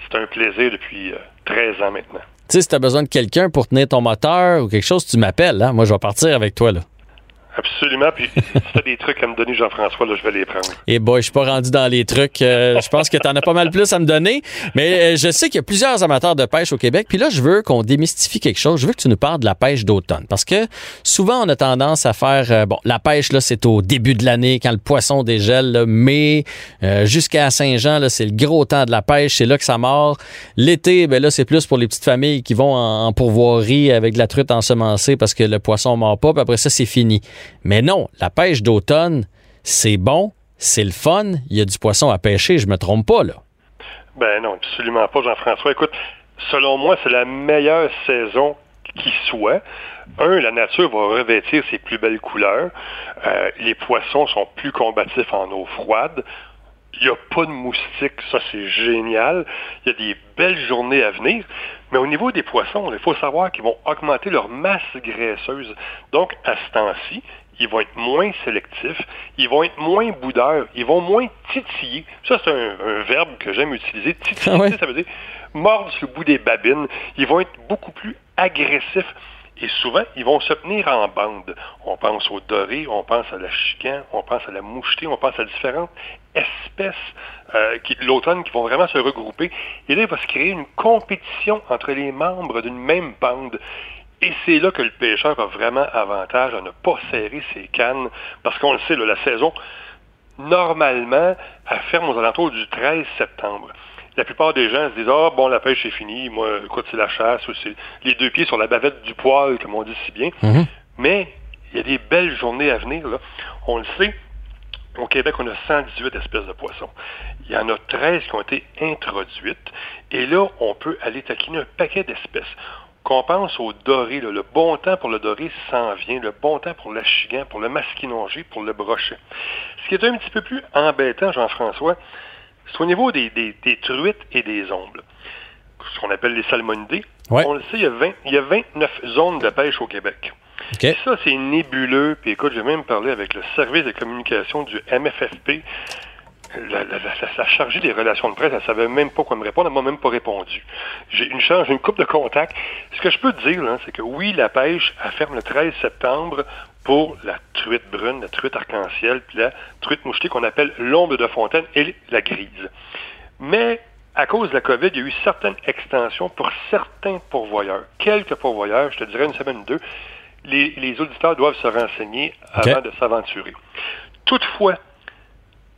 C'est un plaisir depuis 13 euh, ans maintenant. Tu sais, si tu as besoin de quelqu'un pour tenir ton moteur ou quelque chose, tu m'appelles. Hein? Moi, je vais partir avec toi. là. Absolument. Puis si tu as des trucs à me donner, Jean-François, là, je vais les prendre. Et eh boy, je suis pas rendu dans les trucs. Euh, je pense que tu en as pas mal plus à me donner. Mais euh, je sais qu'il y a plusieurs amateurs de pêche au Québec. Puis là, je veux qu'on démystifie quelque chose. Je veux que tu nous parles de la pêche d'automne. Parce que souvent, on a tendance à faire. Euh, bon, la pêche, là, c'est au début de l'année, quand le poisson dégèle. Là, mais jusqu'à Saint-Jean, là, c'est le gros temps de la pêche. C'est là que ça mord. L'été, ben là, c'est plus pour les petites familles qui vont en, pourvoirie avec de la truite ensemencée parce que le poisson mord pas. Puis après ça, c'est fini. Mais non, la pêche d'automne, c'est bon, c'est le fun, il y a du poisson à pêcher, je me trompe pas là. Ben non, absolument pas, Jean-François. Écoute, selon moi, c'est la meilleure saison qui soit. Un, la nature va revêtir ses plus belles couleurs. Euh, les poissons sont plus combatifs en eau froide. Il n'y a pas de moustiques, ça c'est génial. Il y a des belles journées à venir. Mais au niveau des poissons, il faut savoir qu'ils vont augmenter leur masse graisseuse. Donc, à ce temps-ci, ils vont être moins sélectifs, ils vont être moins boudeurs, ils vont moins titiller. Ça, c'est un, verbe que j'aime utiliser. Titiller, ah ça veut dire mordre sur le bout des babines. Ils vont être beaucoup plus agressifs. Et souvent, ils vont se tenir en bande. On pense au doré, on pense à la chican, on pense à la mouchetée, on pense à différentes espèces euh, l'automne qui vont vraiment se regrouper. Et là, il va se créer une compétition entre les membres d'une même bande. Et c'est là que le pêcheur a vraiment avantage à ne pas serrer ses cannes, parce qu'on le sait, la saison, normalement, elle ferme aux alentours du 13 septembre. La plupart des gens se disent Ah, bon, la pêche est finie, moi, écoute, c'est la chasse, ou c'est les deux pieds sur la bavette du poil, comme on dit si bien. Mhm. Mais il y a des belles journées à venir, là. On le sait, au Québec, on a 118 espèces de poissons. Il y en a 13 qui ont été introduites. Et là, on peut aller taquiner un paquet d'espèces qu'on pense au doré, le bon temps pour le doré s'en vient, le bon temps pour l'achigan, pour le masquinongé, pour le brochet. Ce qui est un petit peu plus embêtant, Jean-François, c'est au niveau des, truites et des ombles. Ce qu'on appelle les salmonidés. On le sait, il y, a 20, il y a 29 zones de pêche au Québec. Ça, c'est nébuleux. Puis écoute, j'ai même parlé avec le service de communication du MFFP la, la, chargée des relations de presse, elle savait même pas quoi me répondre, elle m'a même pas répondu. J'ai une charge, une coupe de contact. Ce que je peux te dire, c'est que oui, la pêche, elle ferme le 13 septembre pour la truite brune, la truite arc-en-ciel, puis la truite mouchetée qu'on appelle l'ombre de fontaine et la grise. Mais à cause de la COVID, il y a eu certaines extensions pour certains pourvoyeurs. Quelques pourvoyeurs, je te dirais une semaine ou deux, les, auditeurs doivent se renseigner avant de s'aventurer. Toutefois,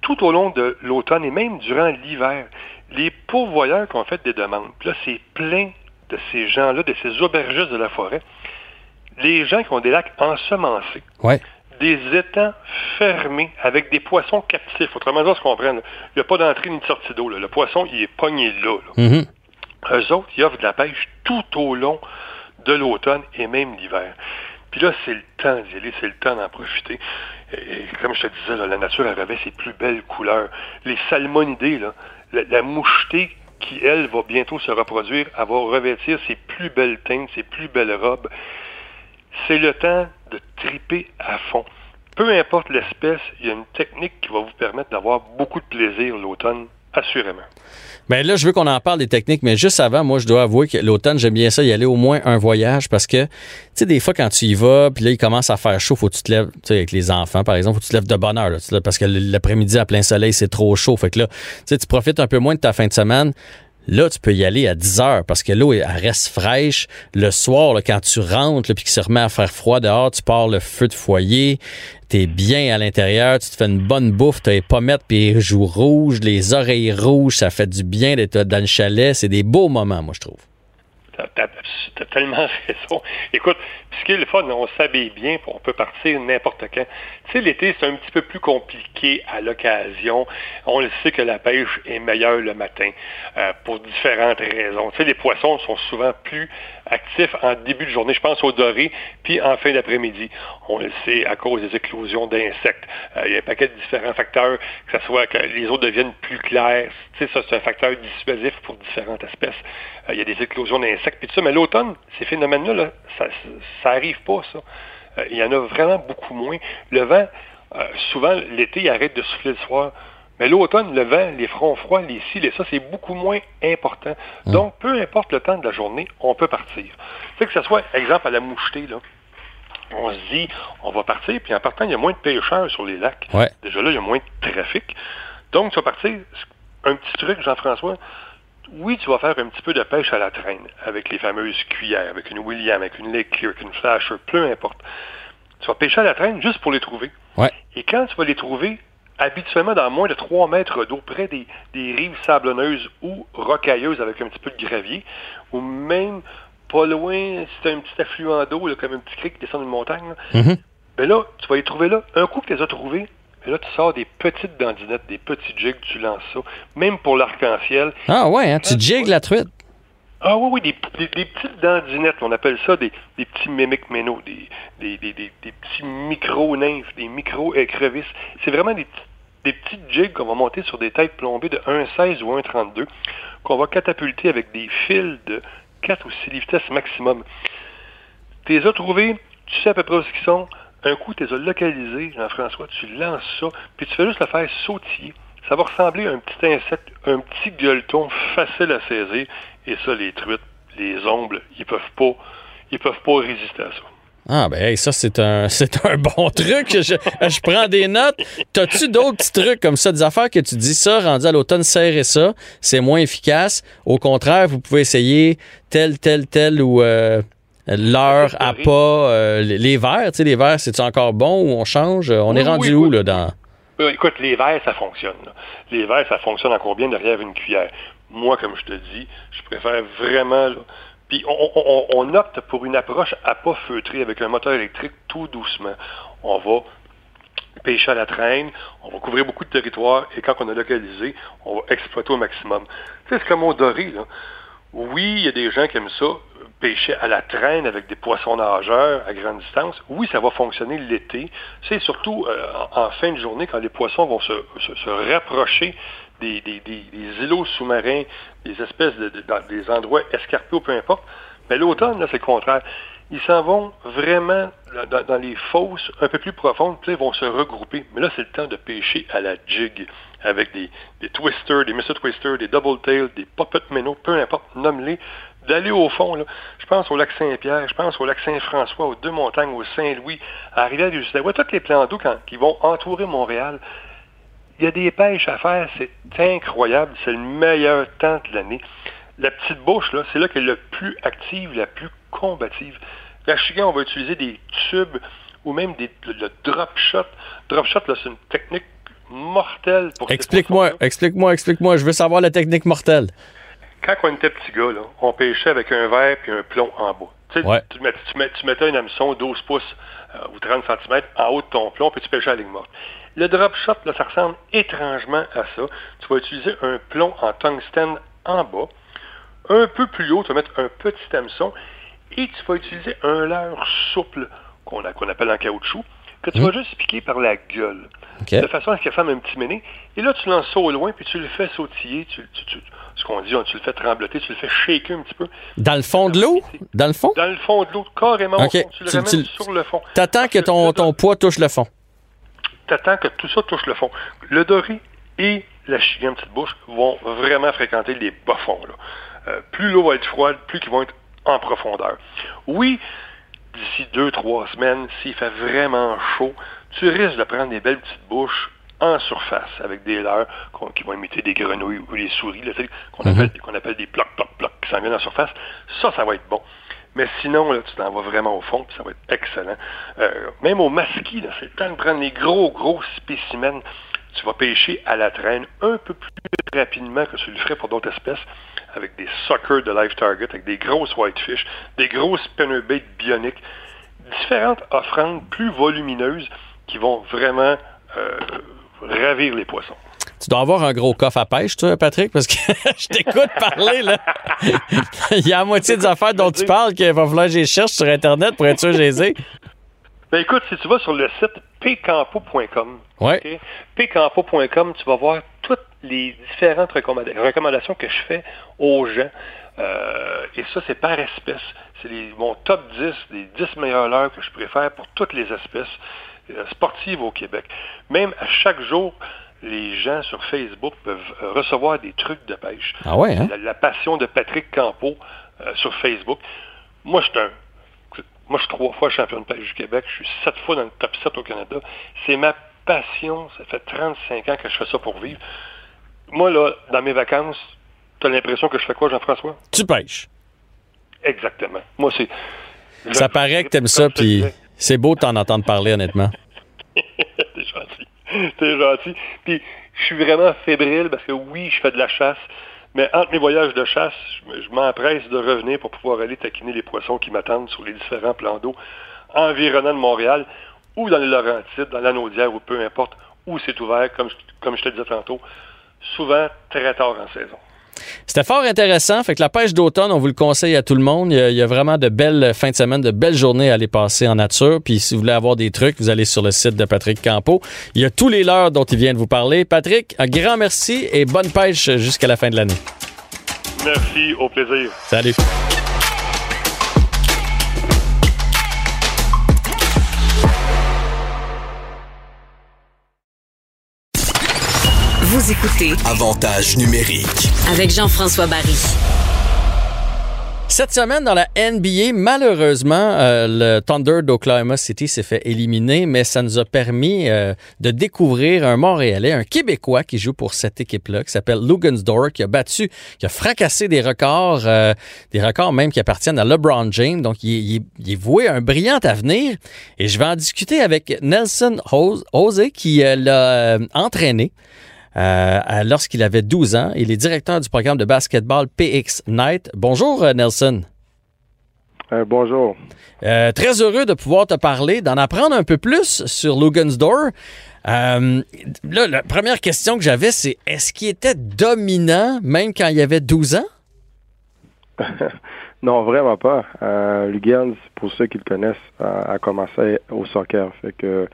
tout au long de l'automne et même durant l'hiver, les pourvoyeurs qui ont fait des demandes, là, c'est plein de ces gens-là, de ces aubergistes de la forêt, les gens qui ont des lacs ensemencés, des étangs fermés avec des poissons captifs. Autrement dit, on se comprenne, il n'y a pas d'entrée ni de sortie d'eau. Le poisson, il est pogné là. Mm-hmm. Eux autres, ils offrent de la pêche tout au long de l'automne et même l'hiver. Puis là, c'est le temps d'y aller, c'est le temps d'en profiter. Et, comme je te disais, la nature elle revêt ses plus belles couleurs. Les salmonidés, là, la, mouchetée qui, elle, va bientôt se reproduire, elle va revêtir ses plus belles teintes, ses plus belles robes. C'est le temps de triper à fond. Peu importe l'espèce, il y a une technique qui va vous permettre d'avoir beaucoup de plaisir l'automne, assurément. Bien là, je veux qu'on en parle des techniques, mais juste avant, moi, je dois avouer que l'automne, j'aime bien ça, y aller au moins un voyage parce que, tu sais, des fois, quand tu y vas, puis là, il commence à faire chaud, faut que tu te lèves, tu sais, avec les enfants, par exemple, faut que tu te lèves de bonne heure, là, parce que l'après-midi, à plein soleil, c'est trop chaud. Fait que là, tu sais, tu profites un peu moins de ta fin de semaine. Là, tu peux y aller à 10 heures parce que l'eau, elle reste fraîche. Le soir, quand tu rentres, puis qu'il se remet à faire froid dehors, tu pars le feu de foyer t'es bien à l'intérieur, tu te fais une bonne bouffe, t'as les pommettes puis les joues rouges, les oreilles rouges, ça fait du bien d'être dans le chalet. C'est des beaux moments, moi, je trouve. T'as tellement raison. Écoute, ce qui est le fun, on s'habille bien, on peut partir n'importe quand. Tu sais, l'été, c'est un petit peu plus compliqué à l'occasion. On le sait que la pêche est meilleure le matin euh, pour différentes raisons. Tu sais, les poissons sont souvent plus actifs en début de journée. Je pense au doré, puis en fin d'après-midi. On le sait à cause des éclosions d'insectes. Euh, il y a un paquet de différents facteurs, que ce soit que les eaux deviennent plus claires. Tu sais, ça, c'est un facteur dissuasif pour différentes espèces. Euh, il y a des éclosions d'insectes, puis tout ça. Mais l'automne, ces phénomènes-là, ça, ça arrive pas, ça. Euh, il y en a vraiment beaucoup moins. Le vent, euh, souvent, l'été, il arrête de souffler le soir. Mais l'automne, le vent, les fronts froids, les cils et ça, c'est beaucoup moins important. Mm. Donc, peu importe le temps de la journée, on peut partir. Tu que ce soit, exemple, à la mouchetée, là, on se dit, on va partir, puis en partant, il y a moins de pêcheurs sur les lacs. Déjà là, il y a moins de trafic. Donc, tu vas partir. Un petit truc, Jean-François, oui, tu vas faire un petit peu de pêche à la traîne avec les fameuses cuillères, avec une William, avec une Lake avec une Flasher, peu importe. Tu vas pêcher à la traîne juste pour les trouver. Et quand tu vas les trouver, habituellement dans moins de 3 mètres d'eau, près des, rives sablonneuses ou rocailleuses avec un petit peu de gravier, ou même pas loin, si tu un petit affluent d'eau, comme un petit cric qui descend d'une montagne, mm-hmm. ben là, tu vas les trouver là. Un coup que tu les as trouvés, là, tu sors des petites dandinettes, des petits jigs, tu lances ça. Même pour l'arc-en-ciel. Ah ouais, hein, tu jigues la truite. Ah oui, oui, des, petites dandinettes, on appelle ça des, petits mémiques ménos, des, des, petits micro-nymphes, des micro-écrevisses. C'est vraiment des, petites jigs qu'on va monter sur des têtes plombées de 1,16 ou 1,32 qu'on va catapulter avec des fils de 4 ou 6 livres maximum. Tu les as trouvés, tu sais à peu près où ils sont, Un coup, tu les as localisés, Jean-François, tu lances ça, puis tu fais juste le faire sautiller. Ça va ressembler à un petit insecte, un petit gueuleton facile à saisir. Et ça, les truites, les ombres, ils peuvent pas, ils peuvent pas résister à ça. Ah, ben ça, c'est un, c'est un bon truc. Je, je prends des notes. T'as-tu d'autres petits trucs comme ça, des affaires que tu dis ça, rendu à l'automne, serrez ça, c'est moins efficace. Au contraire, vous pouvez essayer tel, tel, tel ou euh, l'heure à pas. euh, les- verres, tu sais, les verres, c'est encore bon ou on change? On est rendu oui, où, là, dans? Euh, écoute, les verres, ça fonctionne. là. Les verres, ça fonctionne encore bien derrière une cuillère. Moi, comme je te dis, je préfère vraiment. là, Puis on, on- on opte pour une approche à pas feutrer avec un moteur électrique tout doucement. On va pêcher à la traîne, on va couvrir beaucoup de territoire et quand on a localisé, on va exploiter au maximum. Tu sais, c'est comme au doré, là. Oui, il y a des gens qui aiment ça, pêcher à la traîne avec des poissons nageurs à grande distance. Oui, ça va fonctionner l'été. C'est surtout euh, en, fin de journée quand les poissons vont se, se- rapprocher des, des- des- îlots sous-marins, des espèces de, dans des endroits escarpés ou peu importe. Mais l'automne, là, c'est le contraire. Ils s'en vont vraiment dans, les fosses un peu plus profondes, puis ils vont se regrouper. Mais là, c'est le temps de pêcher à la jig avec des, des twisters, des Mr. Twisters, des double tails, des puppet minnows, peu importe, nomme-les, d'aller au fond. Là. Je pense au lac Saint-Pierre, je pense au lac Saint-François, aux Deux-Montagnes, au Saint-Louis, à Rivière-du-Outaouais, tous les plans d'eau qui vont entourer Montréal. Il y a des pêches à faire, c'est incroyable, c'est le meilleur temps de l'année. La petite bouche, là, c'est là qu'elle est la plus active, la plus combative. La chigan, on va utiliser des tubes ou même des, le, le drop shot. Drop shot, là, c'est une technique mortelle pour Explique-moi, explique-moi, explique-moi. Je veux savoir la technique mortelle. Quand on était petit gars, là, on pêchait avec un verre puis un plomb en bas. Tu, Ouais. tu, tu mettais un hameçon 12 pouces euh, ou 30 cm en haut de ton plomb, puis tu pêchais à la ligne morte. Le drop shot, là, ça ressemble étrangement à ça. Tu vas utiliser un plomb en tungstène en bas. Un peu plus haut, tu vas mettre un petit hameçon et tu vas utiliser un leurre souple qu'on appelle en caoutchouc, que tu vas juste piquer par la gueule. De façon à ce qu'il fasse un petit méné. Et là, tu lances ça au loin, puis tu le fais sautiller. Tu, tu- tu- ce qu'on dit, tu le fais trembloter, tu le fais shaker un petit peu. Dans le fond de l'eau? Dans le fond? Dans le fond de l'eau, carrément fond. Tu le Tu- ramènes sur le fond. T'attends que ton, ton poids touche le fond. T'attends que tout ça touche le fond. Le doré et la chigan petite bouche vont vraiment fréquenter les bas fonds. là. Euh, plus l'eau va être froide, plus ils vont être en profondeur. Oui, d'ici deux, trois semaines, s'il fait vraiment chaud, tu risques de prendre des belles petites bouches en surface avec des leurres qui vont imiter des grenouilles ou des souris, sais, qu'on appelle, des plocs, plocs, plocs, qui s'en viennent en surface. Ça, ça va être bon. Mais sinon, là, tu t'en vas vraiment au fond, puis ça va être excellent. Euh, même au masquis, c'est le temps de prendre les gros, gros spécimens. Tu vas pêcher à la traîne un peu plus rapidement que tu le ferais pour d'autres espèces, avec des suckers de live target, avec des grosses whitefish, des grosses spinnerbait bioniques, différentes offrandes plus volumineuses qui vont vraiment euh, ravir les poissons. Tu dois avoir un gros coffre à pêche, toi, Patrick, parce que je t'écoute parler, là. Il y a la moitié des affaires dont tu parles qu'il va falloir que je les cherche sur Internet pour être sûr que je les ai. Ben écoute, si tu vas sur le site pcampo.com, Ouais. pcampo.com, tu vas voir toutes les différentes recommanda- recommandations que je fais aux gens. Euh, et ça, c'est par espèce. C'est mon top 10, les 10 meilleures leurres que je préfère pour toutes les espèces euh, sportives au Québec. Même à chaque jour, les gens sur Facebook peuvent recevoir des trucs de pêche. Ah ouais, hein? La, la passion de Patrick Campo euh, sur Facebook. Moi, je suis un moi, je suis trois fois champion de pêche du Québec. Je suis sept fois dans le top 7 au Canada. C'est ma passion. Ça fait 35 ans que je fais ça pour vivre. Moi, là, dans mes vacances, tu as l'impression que je fais quoi, Jean-François? Tu pêches. Exactement. Moi, c'est... Ça je- paraît que t'aimes ça, puis c'est beau de t'en entendre parler, honnêtement. T'es gentil. T'es gentil. Puis, je suis vraiment fébrile parce que oui, je fais de la chasse, mais entre mes voyages de chasse, je me- je m'empresse de revenir pour pouvoir aller taquiner les poissons qui m'attendent sur les différents plans d'eau environnant de Montréal ou dans les Laurentides, dans l'Anaudière ou peu importe où c'est ouvert, comme, comme je te disais tantôt, souvent très tard en saison. C'était fort intéressant. Fait que la pêche d'automne, on vous le conseille à tout le monde. Il y a, il y a vraiment de belles fins de semaine, de belles journées à aller passer en nature. Puis si vous voulez avoir des trucs, vous allez sur le site de Patrick Campo. Il y a tous les leurres dont il vient de vous parler. Patrick, un grand merci et bonne pêche jusqu'à la fin de l'année. Merci, au plaisir. Salut. Vous écoutez Avantage numérique. avec Jean-François Barry. Cette semaine, dans la NBA, malheureusement, euh, le Thunder d'Oklahoma City s'est fait éliminer, mais ça nous a permis euh, de découvrir un Montréalais, un Québécois qui joue pour cette équipe-là, qui s'appelle Lugansdor, qui a battu, qui a fracassé des records, euh, des records même qui appartiennent à LeBron James. Donc, il, est- il est- il est voué à un brillant avenir. Et je vais en discuter avec Nelson Hose, Hose, qui euh, l'a euh, entraîné. Euh, lorsqu'il avait 12 ans. Il est directeur du programme de basketball PX Night. Bonjour, euh, Nelson. Euh, bonjour. Euh, très heureux de pouvoir te parler, d'en apprendre un peu plus sur Lugansdor. Euh, là, la première question que j'avais, c'est est-ce qu'il était dominant même quand il avait 12 ans? Non, vraiment pas. Euh, Lugans, pour ceux qui le connaissent, a, a commencé au soccer. Fait que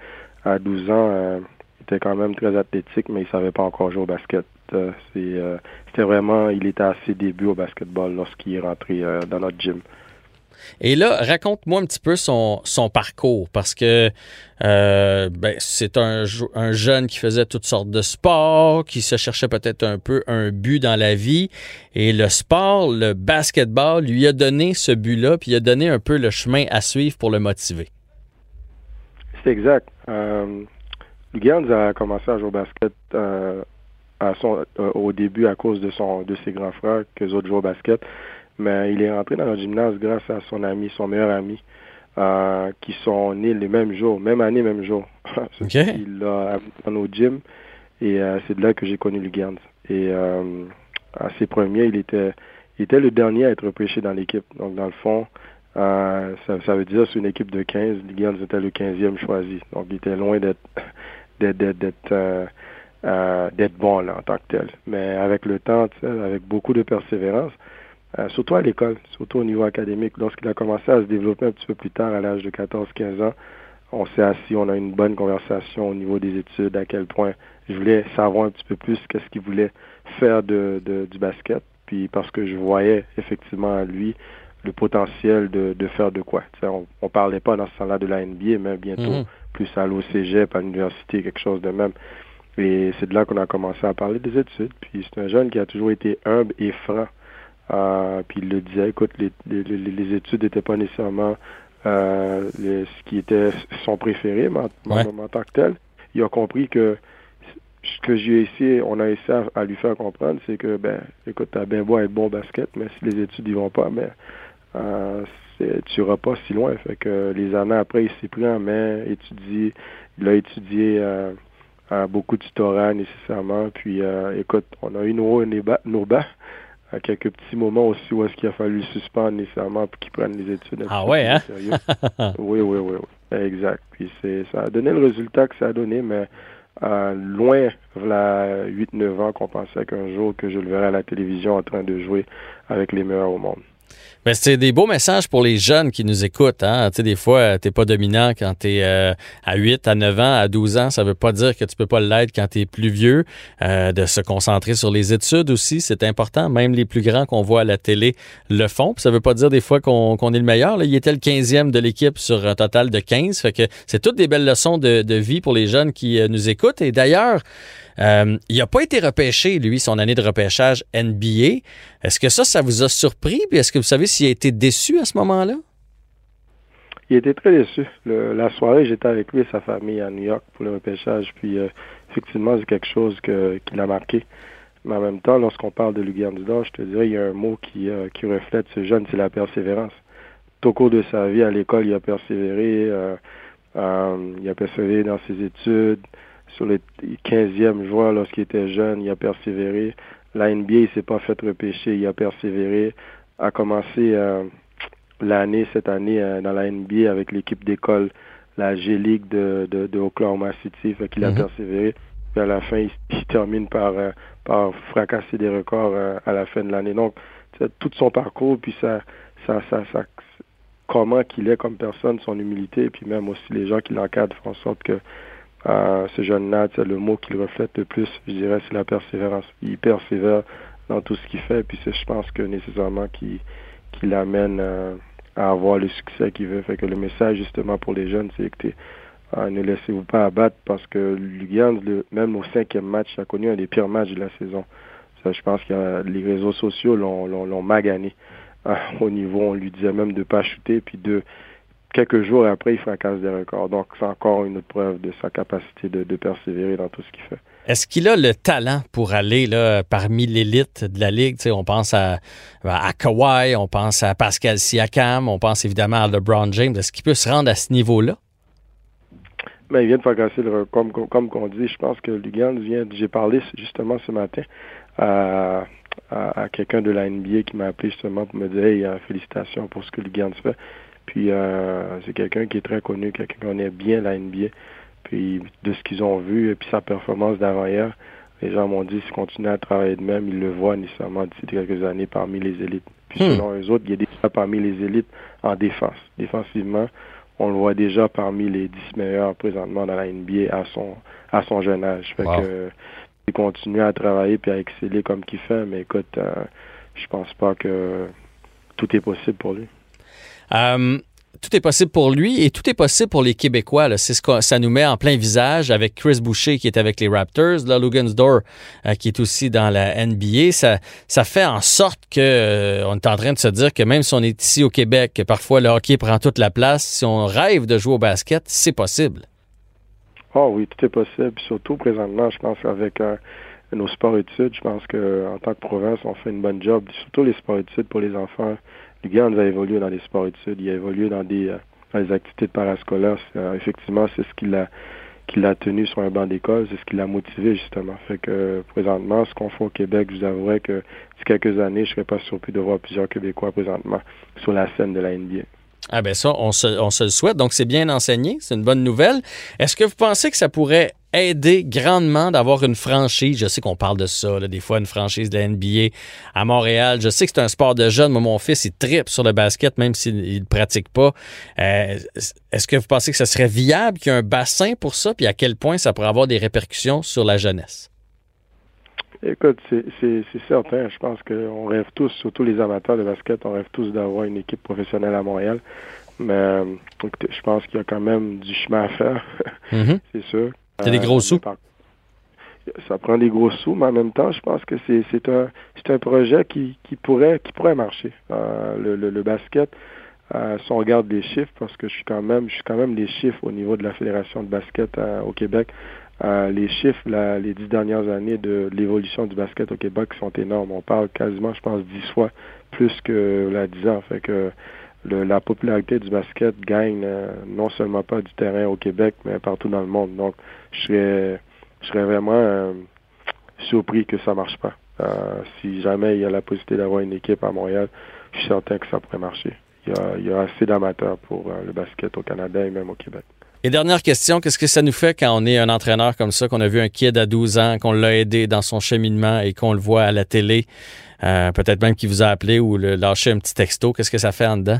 à 12 ans, euh, était quand même très athlétique, mais il savait pas encore jouer au basket. Euh, euh, c'était vraiment, il était à ses débuts au basketball lorsqu'il est rentré euh, dans notre gym. Et là, raconte-moi un petit peu son, son parcours, parce que euh, ben, c'est un, jeune qui faisait toutes sortes de sports, qui se cherchait peut-être un peu un but dans la vie, et le sport, le basketball, lui a donné ce but-là, puis il a donné un peu le chemin à suivre pour le motiver. C'est exact. Euh, Lugans a commencé à jouer au basket euh, à son, euh, au début à cause de son de ses grands frères, que autres jouent au basket. Mais il est rentré dans le gymnase grâce à son ami, son meilleur ami, euh, qui sont nés les mêmes jours, même année, même jour. OK. Il l'a amené dans nos gyms et c'est de là que j'ai connu Lugans. Et à ses premiers, il était, il était le dernier à être repêché dans l'équipe. Donc dans le fond, euh, ça, ça veut dire sur une équipe de 15, Lugans était le 15e choisi. Donc il était loin d'être d'être euh, euh, d'être bon là, en tant que tel. Mais avec le temps, avec beaucoup de persévérance, euh, surtout à l'école, surtout au niveau académique, lorsqu'il a commencé à se développer un petit peu plus tard, à l'âge de 14-15 ans, on s'est assis, on a eu une bonne conversation au niveau des études, à quel point je voulais savoir un petit peu plus qu'est-ce qu'il voulait faire de, du basket, puis parce que je voyais effectivement à lui le potentiel de, faire de quoi. On, on parlait pas dans ce temps-là de la NBA, mais bientôt Mhm. Plus aller au cégep, à l'université, quelque chose de même. Et c'est de là qu'on a commencé à parler des études. Puis c'est un jeune qui a toujours été humble et franc. Euh, puis il le disait, écoute, les, les, les- les études n'étaient pas nécessairement euh, les- ce qui était son préféré, mais en, Ouais. en- en tant que tel, il a compris que ce que j'ai essayé, on a essayé à, à lui faire comprendre, c'est que, ben, écoute, t'as bien beau être bon basket, mais si les études y vont pas, ben, euh, tu iras pas si loin. Fait que les années après, il s'est pris en main, étudié, il a étudié euh, à beaucoup de tutorat nécessairement. Puis, euh, écoute, on a eu nos hauts et nos bas, à quelques petits moments aussi où est-ce qu'il a fallu le suspendre nécessairement pour qu'il prenne les études. Ah ouais, hein? sérieux? oui, oui, oui, oui. Exact. Puis c'est, ça a donné le résultat que ça a donné, mais euh, loin, voilà 8-9 ans qu'on pensait qu'un jour que je le verrais à la télévision en train de jouer avec les meilleurs au monde. Mais c'est des beaux messages pour les jeunes qui nous écoutent. Hein? Tu sais, des fois, t'es pas dominant quand t'es euh, à 8, à 9 ans, à 12 ans. Ça veut pas dire que tu peux pas l'être quand t'es plus vieux. Euh, de se concentrer sur les études aussi, c'est important. Même les plus grands qu'on voit à la télé le font. Puis ça veut pas dire des fois qu'on est le meilleur. Il était le 15e de l'équipe sur un total de 15. Fait que c'est toutes des belles leçons de, de vie pour les jeunes qui euh, nous écoutent. Et d'ailleurs, euh, il n'a pas été repêché, lui, son année de repêchage NBA. Est-ce que ça, ça vous a surpris? Puis est-ce que vous savez s'il a été déçu à ce moment-là? Il était très déçu. La soirée, j'étais avec lui et sa famille à New York pour le repêchage. Puis euh, effectivement, c'est quelque chose qui l'a marqué. Mais en même temps, lorsqu'on parle de Lugarndor, je te dirais, il y a un mot qui, euh, reflète ce jeune, c'est la persévérance. Tout au cours de sa vie à l'école, il a persévéré. il a persévéré dans ses études. Sur les 15e joueurs, lorsqu'il était jeune, il a persévéré. La NBA, il s'est pas fait repêcher, il a persévéré. A commencé euh, l'année, cette année, euh, dans la NBA avec l'équipe d'école, la G-League de, de, de Oklahoma City. Fait qu'il a Mhm. persévéré. Puis à la fin, il, il termine par, euh, par fracasser des records à la fin de l'année. Donc, tout son parcours, puis ça, ça, ça, ça, comment qu'il est comme personne, son humilité, puis même aussi les gens qui l'encadrent font en sorte que euh, tu sais, le mot qu'il reflète le plus, je dirais, c'est la persévérance. Il persévère dans tout ce qu'il fait, puis c'est, je pense que nécessairement qui qui l'amène euh, à avoir le succès qu'il veut. Fait que le message justement pour les jeunes, c'est que t'es, ne laissez-vous pas abattre parce que Lugans, même au cinquième match, a connu un des pires matchs de la saison. Ça, je pense que les réseaux sociaux l'ont magané. au niveau, on lui disait même de pas shooter, puis de quelques jours après, il fracasse des records. Donc, c'est encore une autre preuve de sa capacité de, persévérer dans tout ce qu'il fait. Est-ce qu'il a le talent pour aller là, parmi l'élite de la Ligue? on pense à, à Kawhi, on pense à Pascal Siakam, on pense évidemment à LeBron James. Est-ce qu'il peut se rendre à ce niveau-là? Mais ben, il vient de fracasser le comme comme qu'on dit. Je pense que Lugan vient. J'ai parlé justement ce matin à, à, quelqu'un de la NBA qui m'a appelé justement pour me dire hey, euh, félicitations pour ce que Lugan fait. Puis euh, c'est quelqu'un qui est très connu, quelqu'un qui connaît bien la NBA. Puis de ce qu'ils ont vu et puis sa performance d'avant-hier, les gens m'ont dit s'il continue à travailler de même, ils le voient nécessairement d'ici quelques années parmi les élites. Puis hmm. selon eux autres, il y a déjà parmi les élites en défense. Défensivement, on le voit déjà parmi les 10 meilleurs présentement dans la NBA à son à son jeune âge. Fait que il continue à travailler puis à exceller comme qu'il fait, mais écoute, euh, je pense pas que tout est possible pour lui. Euh, tout est possible pour lui et tout est possible pour les Québécois. Ça nous met en plein visage avec Chris Boucher qui est avec les Raptors, là, Lugansdor euh, qui est aussi dans la NBA. Ça, fait en sorte que euh, on est en train de se dire que même si on est ici au Québec, que parfois le hockey prend toute la place, si on rêve de jouer au basket, c'est possible. Oh oui, tout est possible. surtout présentement, je pense qu'avec nos sports études, je pense qu'en tant que province, on fait une bonne job. Surtout les sports études pour les enfants Gans a évolué dans les sports études, il a évolué dans des, euh, des activités parascolaires. Euh, effectivement, c'est ce qui l'a tenu sur un banc d'école, c'est ce qui l'a motivé justement. Fait que présentement, ce qu'on fait au Québec, je vous avouerai que d'ici quelques années, je serais pas surpris de voir plusieurs Québécois présentement sur la scène de la NBA. Ah ben ça, on se, on se le souhaite. Donc c'est bien enseigné, c'est une bonne nouvelle. Est-ce que vous pensez que ça pourrait aider grandement d'avoir une franchise? Je sais qu'on parle de ça, des fois une franchise de NBA à Montréal. Je sais que c'est un sport de jeunes. Moi, mon fils, il tripe sur le basket, même s'il ne pratique pas. Euh, est-ce que vous pensez que ce serait viable qu'il y ait un bassin pour ça? Puis à quel point ça pourrait avoir des répercussions sur la jeunesse? Écoute, c'est certain. Je pense qu'on rêve tous, surtout les amateurs de basket, on rêve tous d'avoir une équipe professionnelle à Montréal. Mais je pense qu'il y a quand même du chemin à faire. Mm-hmm. c'est sûr. C'est des gros sous? Ça prend des gros sous, mais en même temps, je pense que c'est un, un projet qui, qui, pourrait, qui pourrait marcher. Euh, le, le, basket, euh, si on regarde les chiffres, parce que je suis quand même, je suis quand même les chiffres au niveau de la Fédération de basket euh, au Québec, euh, les chiffres, les dix dernières années de, l'évolution du basket au Québec sont énormes. On parle quasiment, je pense, dix fois plus que la dix ans. Fait que la popularité du basket gagne euh, non seulement pas du terrain au Québec, mais partout dans le monde. Donc, je serais, je serais vraiment euh, surpris que ça marche pas. si jamais il y a la possibilité d'avoir une équipe à Montréal, je suis certain que ça pourrait marcher. Il y a, il y a assez d'amateurs pour le basket au Canada et même au Québec. Et dernière question, qu'est-ce que ça nous fait quand on est un entraîneur comme ça, qu'on a vu un kid à 12 ans, qu'on l'a aidé dans son cheminement et qu'on le voit à la télé, euh, peut-être même qu'il vous a appelé ou le lâché un petit texto, qu'est-ce que ça fait en dedans?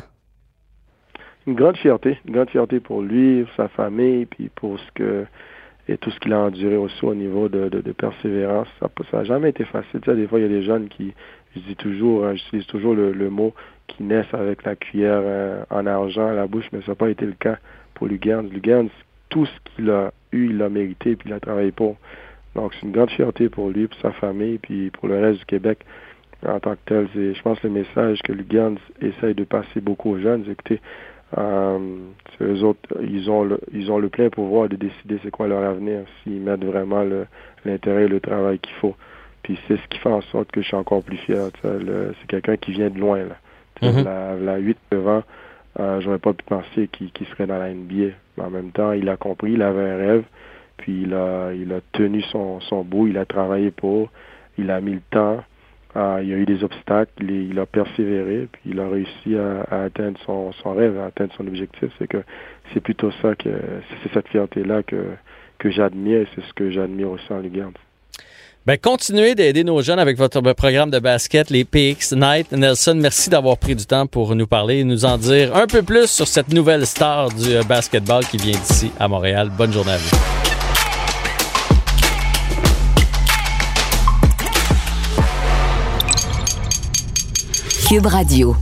Une grande fierté, une grande fierté pour lui, pour sa famille, puis pour ce que et tout ce qu'il a enduré aussi au niveau de, persévérance. Ça n'a jamais été facile. Des fois, il y a des jeunes qui, je dis toujours, hein, j'utilise toujours le, mot, qui naissent avec la cuillère euh, en argent à la bouche, mais ça n'a pas été le cas pour Lugans. Lugans, tout ce qu'il a eu, il l'a mérité, puis il a travaillé pour. Donc, c'est une grande fierté pour lui, pour sa famille, puis pour le reste du Québec en tant que tel. C'est, je pense, le message que Lugans essaye de passer beaucoup aux jeunes. Écoutez, euh, eux autres, ils ont le, ils ont le plein pouvoir de décider c'est quoi leur avenir, s'ils mettent vraiment l'intérêt et le travail qu'il faut. Puis c'est ce qui fait en sorte que je suis encore plus fier. c'est quelqu'un qui vient de loin. Là. Mm-hmm. La, la 8 9 euh, j'aurais pas pu penser qu'il serait dans la NBA. Mais en même temps, il a compris, il avait un rêve, puis il a, il a tenu son, son bout, il a travaillé pour, il a mis le temps, euh, il y a eu des obstacles, il, a persévéré, puis il a réussi à, atteindre son, son, rêve, à atteindre son objectif. C'est que c'est plutôt ça que c'est cette fierté-là que, que j'admire et c'est ce que j'admire aussi en 1. Ben, continuez d'aider nos jeunes avec votre programme de basket, les PX Night. Nelson, merci d'avoir pris du temps pour nous parler et nous en dire un peu plus sur cette nouvelle star du euh, basketball qui vient d'ici à Montréal. Bonne journée à vous. Cube Radio.